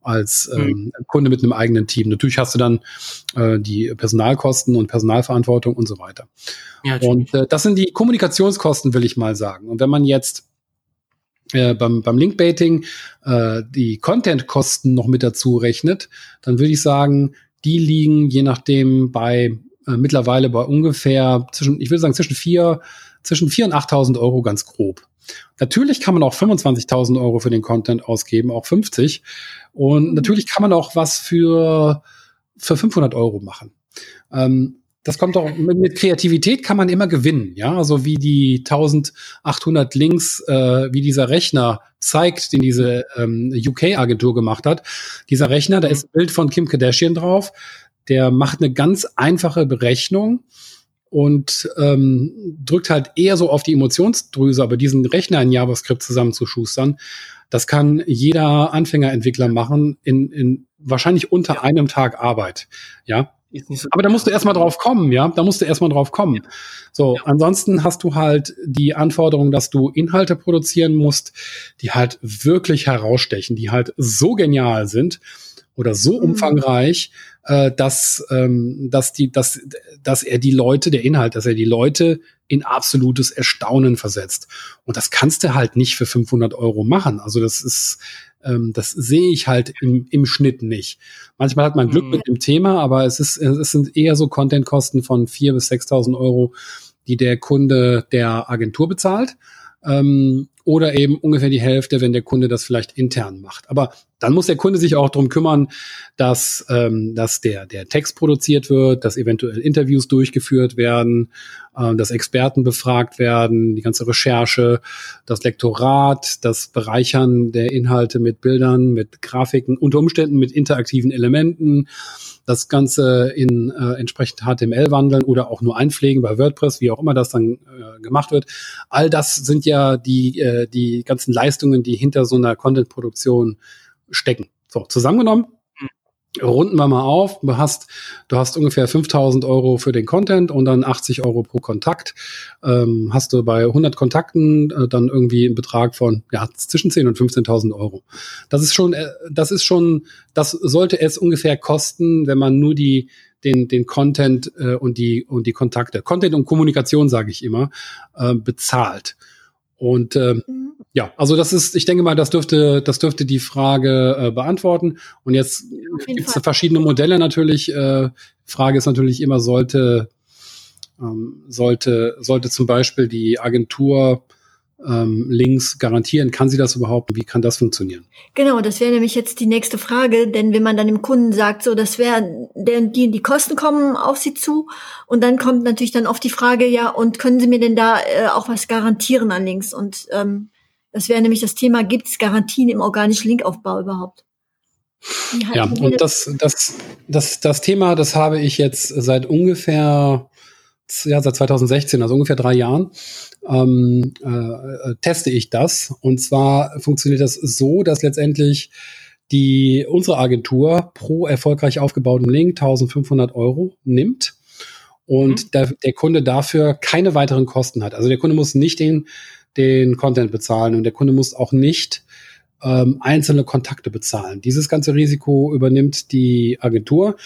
als mhm. ähm, mhm. Kunde mit einem eigenen Team. Natürlich hast du dann äh, die Personalkosten und Personalverantwortung und so weiter. Ja, und äh, das sind die Kommunikationskosten, will ich mal sagen. Und wenn man jetzt äh, beim, beim Linkbaiting äh, die Content-Kosten noch mit dazu rechnet, dann würde ich sagen, die liegen je nachdem bei äh, mittlerweile bei ungefähr zwischen, ich würde sagen, zwischen vier zwischen 4.000 und 8.000 Euro ganz grob. Natürlich kann man auch 25.000 Euro für den Content ausgeben, auch 50. Und natürlich kann man auch was für, für 500 Euro machen. Ähm, das kommt doch mit, mit, Kreativität kann man immer gewinnen, ja, also wie die 1800 Links, äh, wie dieser Rechner zeigt, den diese ähm, UK-Agentur gemacht hat. Dieser Rechner, da ist ein Bild von Kim Kardashian drauf, der macht eine ganz einfache Berechnung und ähm, drückt halt eher so auf die Emotionsdrüse, aber diesen Rechner in JavaScript zusammenzuschustern, das kann jeder Anfängerentwickler machen in, in wahrscheinlich unter ja. einem Tag Arbeit. Ja. So aber da musst du erstmal drauf kommen, ja. Da musst du erstmal drauf kommen. So, ja. ansonsten hast du halt die Anforderung, dass du Inhalte produzieren musst, die halt wirklich herausstechen, die halt so genial sind oder so mhm. umfangreich, äh, dass, ähm, dass, die, dass, dass er die Leute, der Inhalt, dass er die Leute in absolutes Erstaunen versetzt. Und das kannst du halt nicht für 500 Euro machen. Also das ist, ähm, das sehe ich halt im, im Schnitt nicht. Manchmal hat man Glück mhm. mit dem Thema, aber es ist, es sind eher so Contentkosten von 4.000 bis 6.000 Euro, die der Kunde der Agentur bezahlt. Ähm, oder eben ungefähr die Hälfte, wenn der Kunde das vielleicht intern macht. Aber dann muss der Kunde sich auch darum kümmern, dass, ähm, dass der, der Text produziert wird, dass eventuell Interviews durchgeführt werden, äh, dass Experten befragt werden, die ganze Recherche, das Lektorat, das Bereichern der Inhalte mit Bildern, mit Grafiken, unter Umständen mit interaktiven Elementen, das Ganze in äh, entsprechend HTML wandeln oder auch nur einpflegen bei WordPress, wie auch immer das dann äh, gemacht wird. All das sind ja die, äh, die ganzen Leistungen, die hinter so einer Content-Produktion stecken. So, zusammengenommen runden wir mal auf. Du hast, du hast ungefähr 5000 Euro für den Content und dann 80 Euro pro Kontakt. Ähm, hast du bei 100 Kontakten äh, dann irgendwie einen Betrag von ja, zwischen 10 und 15.000 Euro. Das ist schon, äh, das ist schon, das sollte es ungefähr kosten, wenn man nur die, den, den Content äh, und die, und die Kontakte, Content und Kommunikation, sage ich immer, äh, bezahlt. Und äh. Ja, also das ist, ich denke mal, das dürfte, das dürfte die Frage äh, beantworten. Und jetzt gibt es verschiedene Modelle natürlich. Äh, Frage ist natürlich immer, sollte, ähm, sollte, sollte zum Beispiel die Agentur ähm, Links garantieren? Kann sie das überhaupt? Wie kann das funktionieren? Genau, das wäre nämlich jetzt die nächste Frage, denn wenn man dann dem Kunden sagt, so, das wäre, die, die Kosten kommen auf sie zu und dann kommt natürlich dann oft die Frage, ja, und können Sie mir denn da äh, auch was garantieren an Links? Und ähm, das wäre nämlich das Thema, gibt es Garantien im organischen Linkaufbau überhaupt? Ja, und das, das, das, das Thema, das habe ich jetzt seit ungefähr ja, seit 2016, also ungefähr drei Jahren, ähm, äh, teste ich das. Und zwar funktioniert das so, dass letztendlich die unsere Agentur pro erfolgreich aufgebauten Link 1500 Euro nimmt und mhm. der, der Kunde dafür keine weiteren Kosten hat. Also der Kunde muss nicht den, den Content bezahlen und der Kunde muss auch nicht ähm, einzelne Kontakte bezahlen. Dieses ganze Risiko übernimmt die Agentur.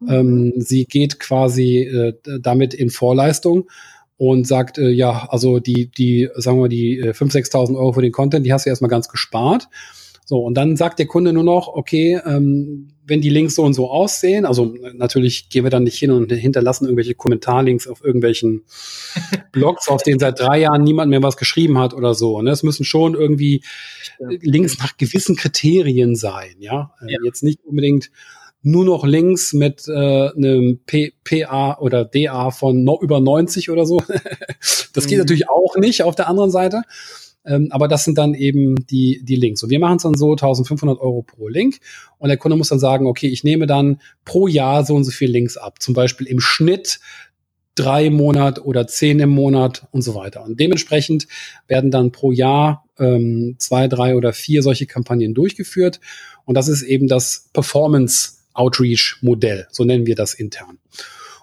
Mhm. Ähm, sie geht quasi äh, damit in Vorleistung und sagt, äh, ja, also die, die, sagen wir, die äh, 5.000, 6.000 Euro für den Content, die hast du erstmal ganz gespart. So, und dann sagt der Kunde nur noch, okay, ähm, wenn die Links so und so aussehen, also natürlich gehen wir dann nicht hin und hinterlassen irgendwelche Kommentarlinks auf irgendwelchen [LAUGHS] Blogs, auf denen seit drei Jahren niemand mehr was geschrieben hat oder so. Ne? Es müssen schon irgendwie Links nach gewissen Kriterien sein, ja. Äh, ja. Jetzt nicht unbedingt nur noch Links mit äh, einem P PA oder DA von no über 90 oder so. [LAUGHS] das geht mhm. natürlich auch nicht auf der anderen Seite. Ähm, aber das sind dann eben die, die Links. Und wir machen es dann so 1500 Euro pro Link. Und der Kunde muss dann sagen, okay, ich nehme dann pro Jahr so und so viel Links ab. Zum Beispiel im Schnitt drei im Monat oder zehn im Monat und so weiter. Und dementsprechend werden dann pro Jahr ähm, zwei, drei oder vier solche Kampagnen durchgeführt. Und das ist eben das Performance Outreach Modell. So nennen wir das intern.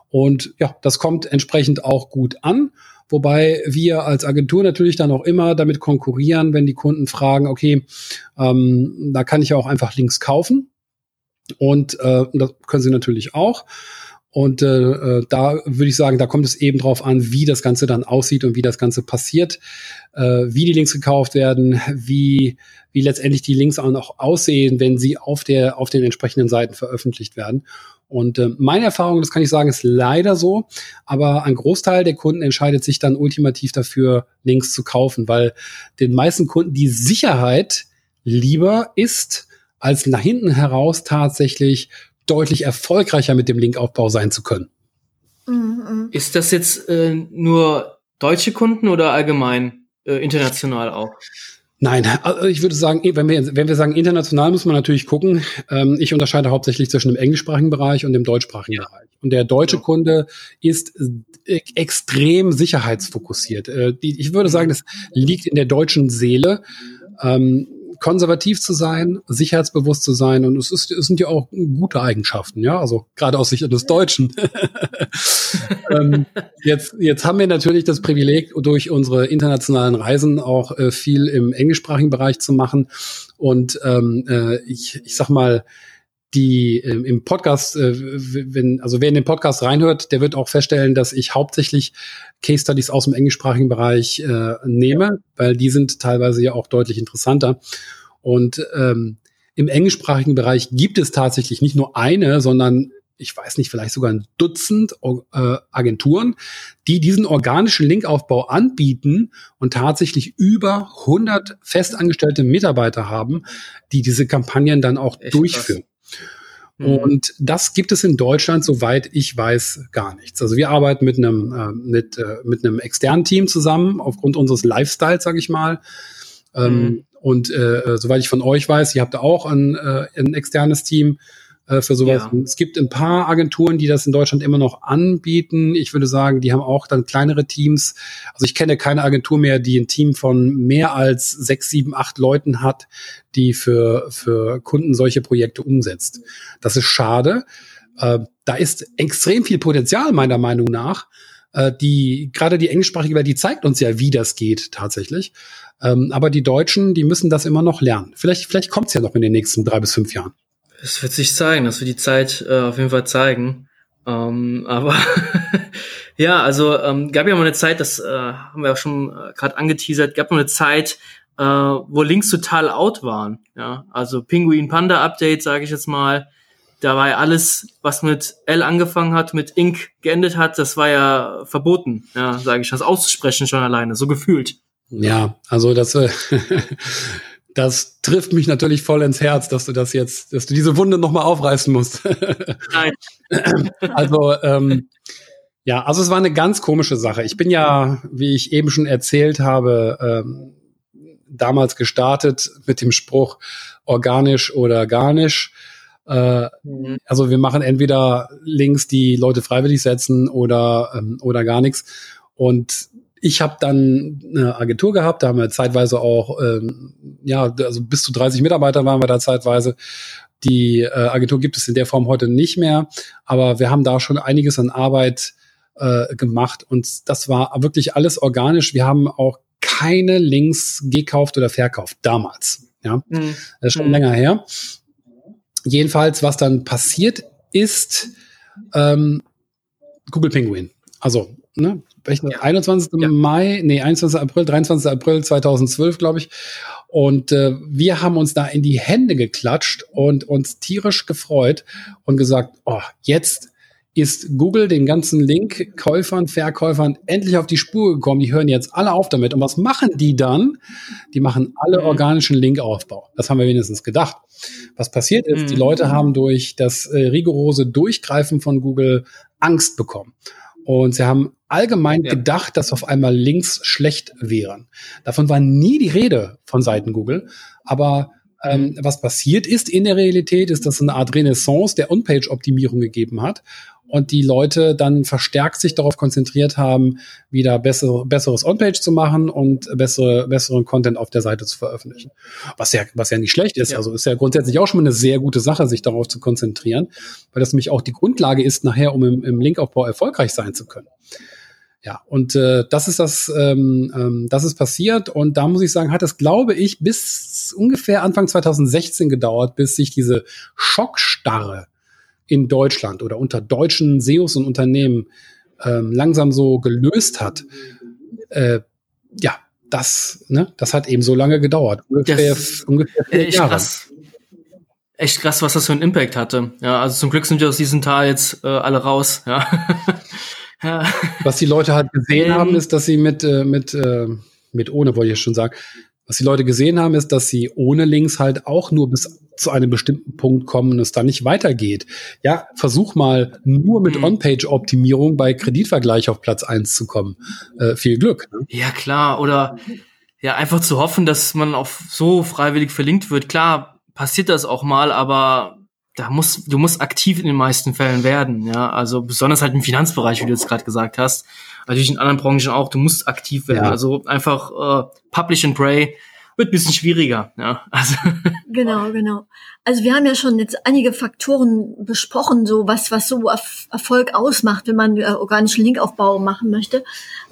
Und ja, das kommt entsprechend auch gut an. Wobei wir als Agentur natürlich dann auch immer damit konkurrieren, wenn die Kunden fragen, okay, ähm, da kann ich ja auch einfach Links kaufen. Und äh, das können sie natürlich auch. Und äh, äh, da würde ich sagen, da kommt es eben drauf an, wie das Ganze dann aussieht und wie das Ganze passiert, äh, wie die Links gekauft werden, wie, wie letztendlich die Links auch noch aussehen, wenn sie auf, der, auf den entsprechenden Seiten veröffentlicht werden. Und äh, meine Erfahrung, das kann ich sagen, ist leider so, aber ein Großteil der Kunden entscheidet sich dann ultimativ dafür, Links zu kaufen, weil den meisten Kunden die Sicherheit lieber ist, als nach hinten heraus tatsächlich deutlich erfolgreicher mit dem Linkaufbau sein zu können. Mhm. Ist das jetzt äh, nur deutsche Kunden oder allgemein äh, international auch? Nein, also ich würde sagen, wenn wir, wenn wir sagen international, muss man natürlich gucken. Ähm, ich unterscheide hauptsächlich zwischen dem englischsprachigen Bereich und dem deutschsprachigen ja. Bereich. Und der deutsche. Kunde ist äh, extrem sicherheitsfokussiert. Äh, die, ich würde sagen, das liegt in der deutschen Seele. Ähm, konservativ zu sein, sicherheitsbewusst zu sein. Und es, ist, es sind ja auch gute Eigenschaften, ja, also gerade aus Sicht des Deutschen. [LAUGHS] ähm, jetzt, jetzt haben wir natürlich das Privileg, durch unsere internationalen Reisen auch äh, viel im englischsprachigen Bereich zu machen. Und ähm, äh, ich, ich sag mal, die äh, im Podcast, äh, wenn, also wer in den Podcast reinhört, der wird auch feststellen, dass ich hauptsächlich Case Studies aus dem englischsprachigen Bereich äh, nehme, ja. weil die sind teilweise ja auch deutlich interessanter. Und ähm, im englischsprachigen Bereich gibt es tatsächlich nicht nur eine, sondern ich weiß nicht, vielleicht sogar ein Dutzend äh, Agenturen, die diesen organischen Linkaufbau anbieten und tatsächlich über 100 festangestellte Mitarbeiter haben, die diese Kampagnen dann auch Echt durchführen. Krass. Mhm. Und das gibt es in Deutschland, soweit ich weiß, gar nichts. Also wir arbeiten mit einem, äh, mit, äh, mit einem externen Team zusammen, aufgrund unseres Lifestyles, sage ich mal. Ähm, mhm. Und äh, äh, soweit ich von euch weiß, ihr habt auch ein, äh, ein externes Team äh, für sowas. Ja. Es gibt ein paar Agenturen, die das in Deutschland immer noch anbieten. Ich würde sagen, die haben auch dann kleinere Teams. Also ich kenne keine Agentur mehr, die ein Team von mehr als sechs, sieben, acht Leuten hat, die für, für Kunden solche Projekte umsetzt. Das ist schade. Äh, da ist extrem viel Potenzial meiner Meinung nach. Äh, die gerade die englischsprachige Welt, die zeigt uns ja, wie das geht tatsächlich. Ähm, aber die Deutschen, die müssen das immer noch lernen. Vielleicht, vielleicht kommt es ja noch in den nächsten drei bis fünf Jahren. Es wird sich zeigen, das wird die Zeit äh, auf jeden Fall zeigen. Ähm, aber [LAUGHS] ja, also ähm, gab ja mal eine Zeit, das äh, haben wir auch schon äh, gerade angeteasert, gab mal eine Zeit, äh, wo Links total out waren. Ja, also Penguin Panda Update, sage ich jetzt mal. Da war ja alles, was mit L angefangen hat, mit Ink geendet hat, das war ja verboten, ja, sage ich, das auszusprechen schon alleine, so gefühlt. Ja, also das äh, [LAUGHS] das trifft mich natürlich voll ins Herz, dass du das jetzt, dass du diese Wunde nochmal aufreißen musst. Nein. [LAUGHS] also, ähm, ja, also es war eine ganz komische Sache. Ich bin ja, wie ich eben schon erzählt habe, ähm, damals gestartet mit dem Spruch organisch oder garnisch. Äh, mhm. Also wir machen entweder Links, die Leute freiwillig setzen oder, ähm, oder gar nichts. Und ich habe dann eine Agentur gehabt, da haben wir zeitweise auch, ähm, ja, also bis zu 30 Mitarbeiter waren wir da zeitweise. Die äh, Agentur gibt es in der Form heute nicht mehr, aber wir haben da schon einiges an Arbeit äh, gemacht und das war wirklich alles organisch. Wir haben auch keine Links gekauft oder verkauft damals. Ja, mhm. das ist schon mhm. länger her. Jedenfalls, was dann passiert ist, ähm, Google Penguin. Also, ne, welchen, ja. 21. Ja. Mai, nee, 21. April, 23. April 2012, glaube ich. Und äh, wir haben uns da in die Hände geklatscht und uns tierisch gefreut und gesagt, oh, jetzt ist Google den ganzen Link-Käufern, Verkäufern endlich auf die Spur gekommen. Die hören jetzt alle auf damit. Und was machen die dann? Die machen alle mhm. organischen Linkaufbau. Das haben wir wenigstens gedacht. Was passiert ist, mhm. die Leute haben durch das äh, rigorose Durchgreifen von Google Angst bekommen. Und sie haben allgemein ja. gedacht, dass auf einmal Links schlecht wären. Davon war nie die Rede von Seiten Google. Aber ähm, mhm. was passiert ist in der Realität, ist, dass es eine Art Renaissance der On-Page-Optimierung gegeben hat und die Leute dann verstärkt sich darauf konzentriert haben, wieder bessere, besseres On-Page zu machen und bessere, besseren Content auf der Seite zu veröffentlichen. Was ja, was ja nicht schlecht ist. Ja. Also ist ja grundsätzlich auch schon mal eine sehr gute Sache, sich darauf zu konzentrieren, weil das nämlich auch die Grundlage ist nachher, um im, im Linkaufbau erfolgreich sein zu können. Ja, und äh, das ist das, ähm, ähm, das ist passiert und da muss ich sagen, hat es, glaube ich, bis ungefähr Anfang 2016 gedauert, bis sich diese Schockstarre in Deutschland oder unter deutschen SEOs und Unternehmen ähm, langsam so gelöst hat, äh, ja, das, ne, das hat eben so lange gedauert. Ungefähr, das, ungefähr vier echt Jahre. Krass. Echt krass, was das für einen Impact hatte. Ja, also zum Glück sind wir aus diesem Tal jetzt äh, alle raus. Ja. [LAUGHS] ja. Was die Leute halt gesehen ähm, haben, ist, dass sie mit, äh, mit, äh, mit ohne, wollte ich schon sagen, was die Leute gesehen haben, ist, dass sie ohne Links halt auch nur bis zu einem bestimmten Punkt kommen und es dann nicht weitergeht. Ja, versuch mal nur mit mhm. On-Page-Optimierung bei Kreditvergleich auf Platz eins zu kommen. Äh, viel Glück. Ne? Ja, klar. Oder ja, einfach zu hoffen, dass man auf so freiwillig verlinkt wird. Klar, passiert das auch mal, aber da muss, du musst aktiv in den meisten Fällen werden, ja. Also besonders halt im Finanzbereich, wie du jetzt gerade gesagt hast. Natürlich in anderen Branchen auch, du musst aktiv werden. Ja. Also einfach äh, publish and pray wird ein bisschen schwieriger. Ja, also. [LAUGHS] Genau, genau. Also wir haben ja schon jetzt einige Faktoren besprochen, so was, was so Erfolg ausmacht, wenn man äh, organischen Linkaufbau machen möchte.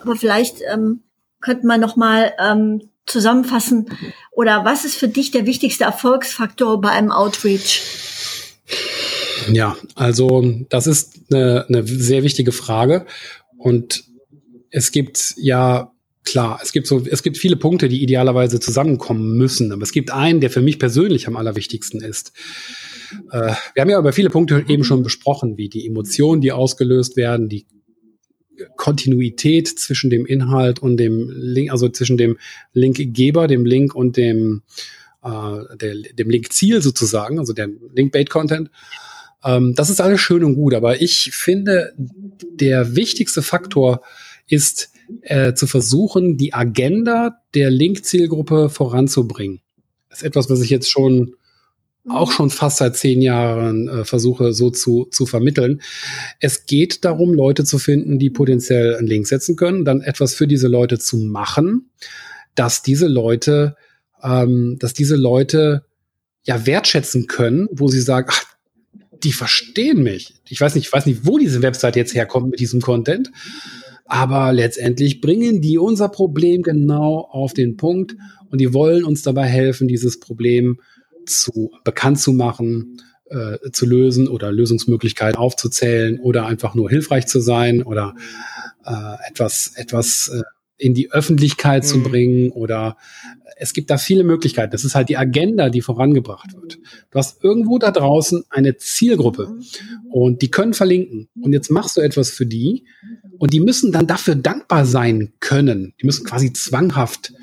Aber vielleicht ähm, könnte man noch mal ähm, zusammenfassen oder was ist für dich der wichtigste Erfolgsfaktor bei einem Outreach? Ja, also das ist eine, eine sehr wichtige Frage und es gibt ja klar, es gibt so, es gibt viele Punkte, die idealerweise zusammenkommen müssen, aber es gibt einen, der für mich persönlich am allerwichtigsten ist. Äh, wir haben ja über viele Punkte eben schon besprochen, wie die Emotionen, die ausgelöst werden, die Kontinuität zwischen dem Inhalt und dem Link, also zwischen dem Linkgeber, dem Link und dem, äh, der, dem Linkziel sozusagen, also dem Link-Bait-Content. Ähm, das ist alles schön und gut, aber ich finde, der wichtigste Faktor ist äh, zu versuchen, die Agenda der Link-Zielgruppe voranzubringen. Das ist etwas, was ich jetzt schon auch schon fast seit zehn Jahren äh, versuche so zu, zu vermitteln. Es geht darum, Leute zu finden, die potenziell einen Link setzen können, dann etwas für diese Leute zu machen, dass diese Leute, ähm, dass diese Leute ja wertschätzen können, wo sie sagen, ach, die verstehen mich. Ich weiß nicht, ich weiß nicht, wo diese Website jetzt herkommt mit diesem Content, aber letztendlich bringen die unser Problem genau auf den Punkt und die wollen uns dabei helfen, dieses Problem zu bekannt zu machen, äh, zu lösen oder Lösungsmöglichkeiten aufzuzählen oder einfach nur hilfreich zu sein oder äh, etwas etwas äh, in die Öffentlichkeit mhm. zu bringen oder es gibt da viele Möglichkeiten. Das ist halt die Agenda, die vorangebracht wird. Du hast irgendwo da draußen eine Zielgruppe und die können verlinken. Und jetzt machst du etwas für die und die müssen dann dafür dankbar sein können. Die müssen quasi zwanghaft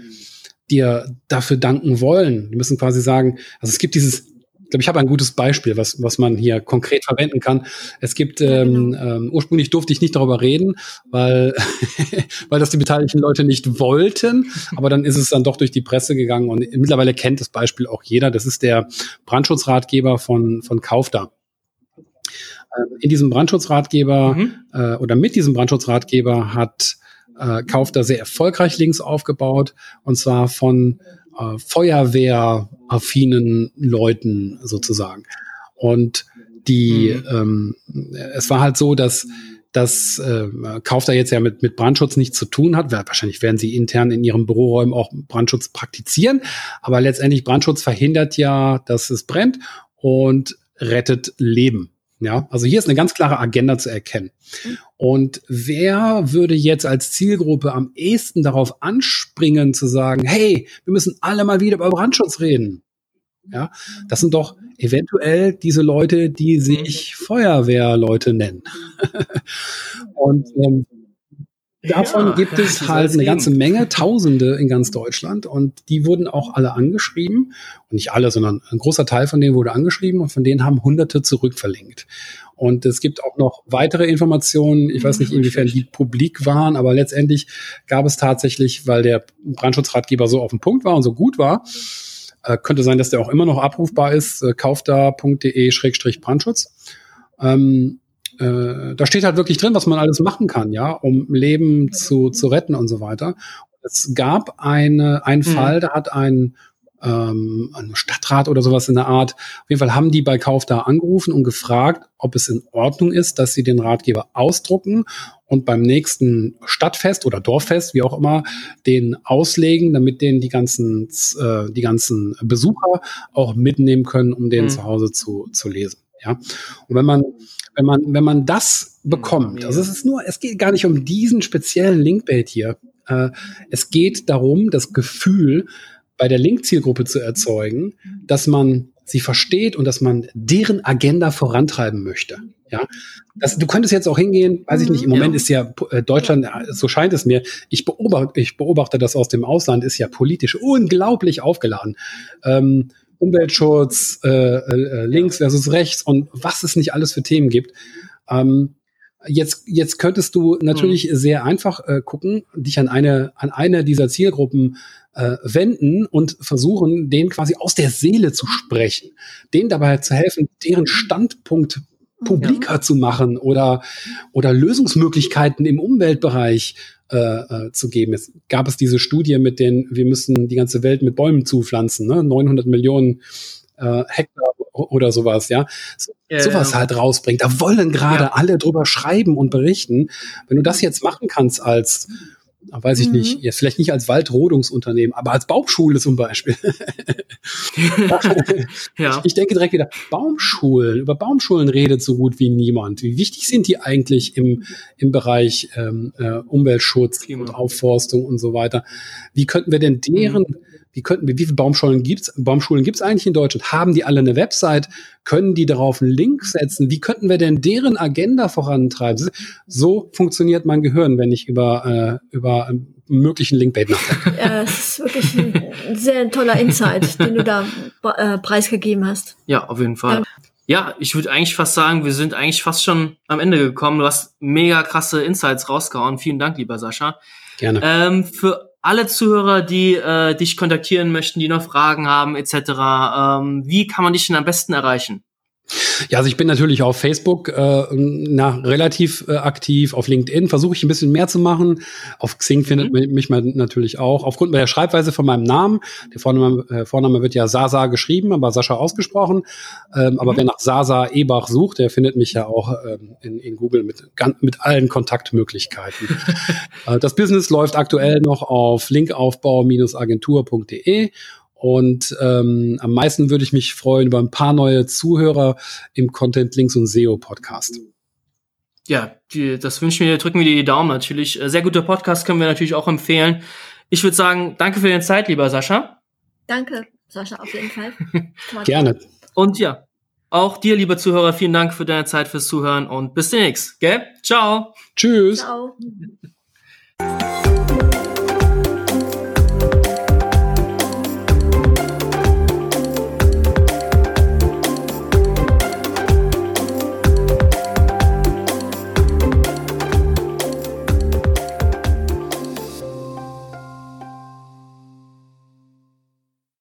dir dafür danken wollen. Die müssen quasi sagen, also es gibt dieses, glaube, ich habe ein gutes Beispiel, was, was man hier konkret verwenden kann. Es gibt, ähm, genau. ähm, ursprünglich durfte ich nicht darüber reden, weil, [LAUGHS] weil das die beteiligten Leute nicht wollten, aber dann ist es dann doch durch die Presse gegangen und mittlerweile kennt das Beispiel auch jeder. Das ist der Brandschutzratgeber von, von Kaufda ähm, in diesem Brandschutzratgeber mhm. äh, oder mit diesem Brandschutzratgeber hat äh, Kauf da sehr erfolgreich Links aufgebaut und zwar von äh, Feuerwehraffinen Leuten sozusagen. Und die, mhm. ähm, es war halt so, dass dass äh, Kauf da jetzt ja mit, mit Brandschutz nichts zu tun hat. Wahrscheinlich werden sie intern in ihren Büroräumen auch Brandschutz praktizieren. Aber letztendlich Brandschutz verhindert ja, dass es brennt und rettet Leben. Ja, also hier ist eine ganz klare Agenda zu erkennen. Und wer würde jetzt als Zielgruppe am ehesten darauf anspringen zu sagen, hey, wir müssen alle mal wieder über Brandschutz reden? Ja, das sind doch eventuell diese Leute, die sich Feuerwehrleute nennen. [LAUGHS] Und ähm, Davon ja, gibt es halt eine ganze Menge, Tausende in ganz Deutschland und die wurden auch alle angeschrieben. Und nicht alle, sondern ein großer Teil von denen wurde angeschrieben und von denen haben Hunderte zurückverlinkt. Und es gibt auch noch weitere Informationen. Ich weiß nicht, inwiefern die publik waren, aber letztendlich gab es tatsächlich, weil der Brandschutzratgeber so auf dem Punkt war und so gut war, äh, könnte sein, dass der auch immer noch abrufbar ist, äh, kaufda.de-brandschutz. Ähm, äh, da steht halt wirklich drin, was man alles machen kann, ja, um Leben zu, zu retten und so weiter. Es gab eine, einen mhm. Fall, da hat ein, ähm, Stadtrat oder sowas in der Art, auf jeden Fall haben die bei Kauf da angerufen und gefragt, ob es in Ordnung ist, dass sie den Ratgeber ausdrucken und beim nächsten Stadtfest oder Dorffest, wie auch immer, den auslegen, damit den die ganzen, äh, die ganzen Besucher auch mitnehmen können, um den mhm. zu Hause zu, zu lesen. Ja. Und wenn man wenn man, wenn man das bekommt, also es ist nur, es geht gar nicht um diesen speziellen Linkbait hier. Äh, es geht darum, das Gefühl bei der Link-Zielgruppe zu erzeugen, dass man sie versteht und dass man deren Agenda vorantreiben möchte. Ja, das, du könntest jetzt auch hingehen, weiß ich nicht, im mhm. Moment ja. ist ja äh, Deutschland, äh, so scheint es mir, ich beobachte, ich beobachte das aus dem Ausland, ist ja politisch unglaublich aufgeladen. Ähm, Umweltschutz, äh, äh, links versus rechts und was es nicht alles für Themen gibt. Ähm, jetzt, jetzt könntest du natürlich mhm. sehr einfach äh, gucken, dich an eine, an eine dieser Zielgruppen äh, wenden und versuchen, denen quasi aus der Seele zu sprechen, denen dabei zu helfen, deren Standpunkt publiker ja. zu machen oder, oder Lösungsmöglichkeiten im Umweltbereich äh, äh, zu geben. Es gab es diese Studie mit den, wir müssen die ganze Welt mit Bäumen zupflanzen, ne? 900 Millionen äh, Hektar oder sowas, ja. So, ja sowas ja. halt rausbringt. Da wollen gerade alle drüber schreiben und berichten. Wenn du das jetzt machen kannst als weiß ich mhm. nicht, jetzt vielleicht nicht als Waldrodungsunternehmen, aber als Baumschule zum Beispiel. [LAUGHS] ja. ich, ich, denke direkt wieder, Baumschulen, über Baumschulen redet so gut wie niemand. Wie wichtig sind die eigentlich im, im Bereich ähm, äh, Umweltschutz Klima. und Aufforstung und so weiter? Wie könnten wir denn deren mhm wie könnten wir, wie viele Baumschulen gibt's, Baumschulen gibt's eigentlich in Deutschland? Haben die alle eine Website? Können die darauf einen Link setzen? Wie könnten wir denn deren Agenda vorantreiben? So funktioniert mein Gehirn, wenn ich über, äh, über einen möglichen Linkbait nachdenke. [LAUGHS] Ja, das ist wirklich ein sehr toller Insight, den du da äh, preisgegeben hast. Ja, auf jeden Fall. Ja. Ja, ich würde eigentlich fast sagen, wir sind eigentlich fast schon am Ende gekommen. Du hast mega krasse Insights rausgehauen. Vielen Dank, lieber Sascha. Gerne. Ähm, für alle Zuhörer, die äh, dich kontaktieren möchten, die noch Fragen haben etc., ähm, wie kann man dich denn am besten erreichen? Ja, also ich bin natürlich auf Facebook äh, na, relativ äh, aktiv, auf LinkedIn versuche ich ein bisschen mehr zu machen. Auf Xing findet mhm. mich man natürlich auch. Aufgrund der Schreibweise von meinem Namen, der Vorname, äh, Vorname wird ja Sasa geschrieben, aber Sascha ausgesprochen. Ähm, mhm. Aber wer nach Sasa Ebach sucht, der findet mich ja auch ähm, in, in Google mit, mit allen Kontaktmöglichkeiten. [LAUGHS] äh, das Business läuft aktuell noch auf linkaufbau-agentur.de und ähm, am meisten würde ich mich freuen über ein paar neue Zuhörer im Content Links und SEO Podcast. Ja, die, das wünschen wir, drücken wir dir die Daumen natürlich. Äh, sehr guter Podcast können wir natürlich auch empfehlen. Ich würde sagen, danke für deine Zeit, lieber Sascha. Danke, Sascha, auf jeden Fall. [LAUGHS] Gerne. Und ja, auch dir, lieber Zuhörer, vielen Dank für deine Zeit, fürs Zuhören und bis demnächst, gell? Ciao. Tschüss. Ciao.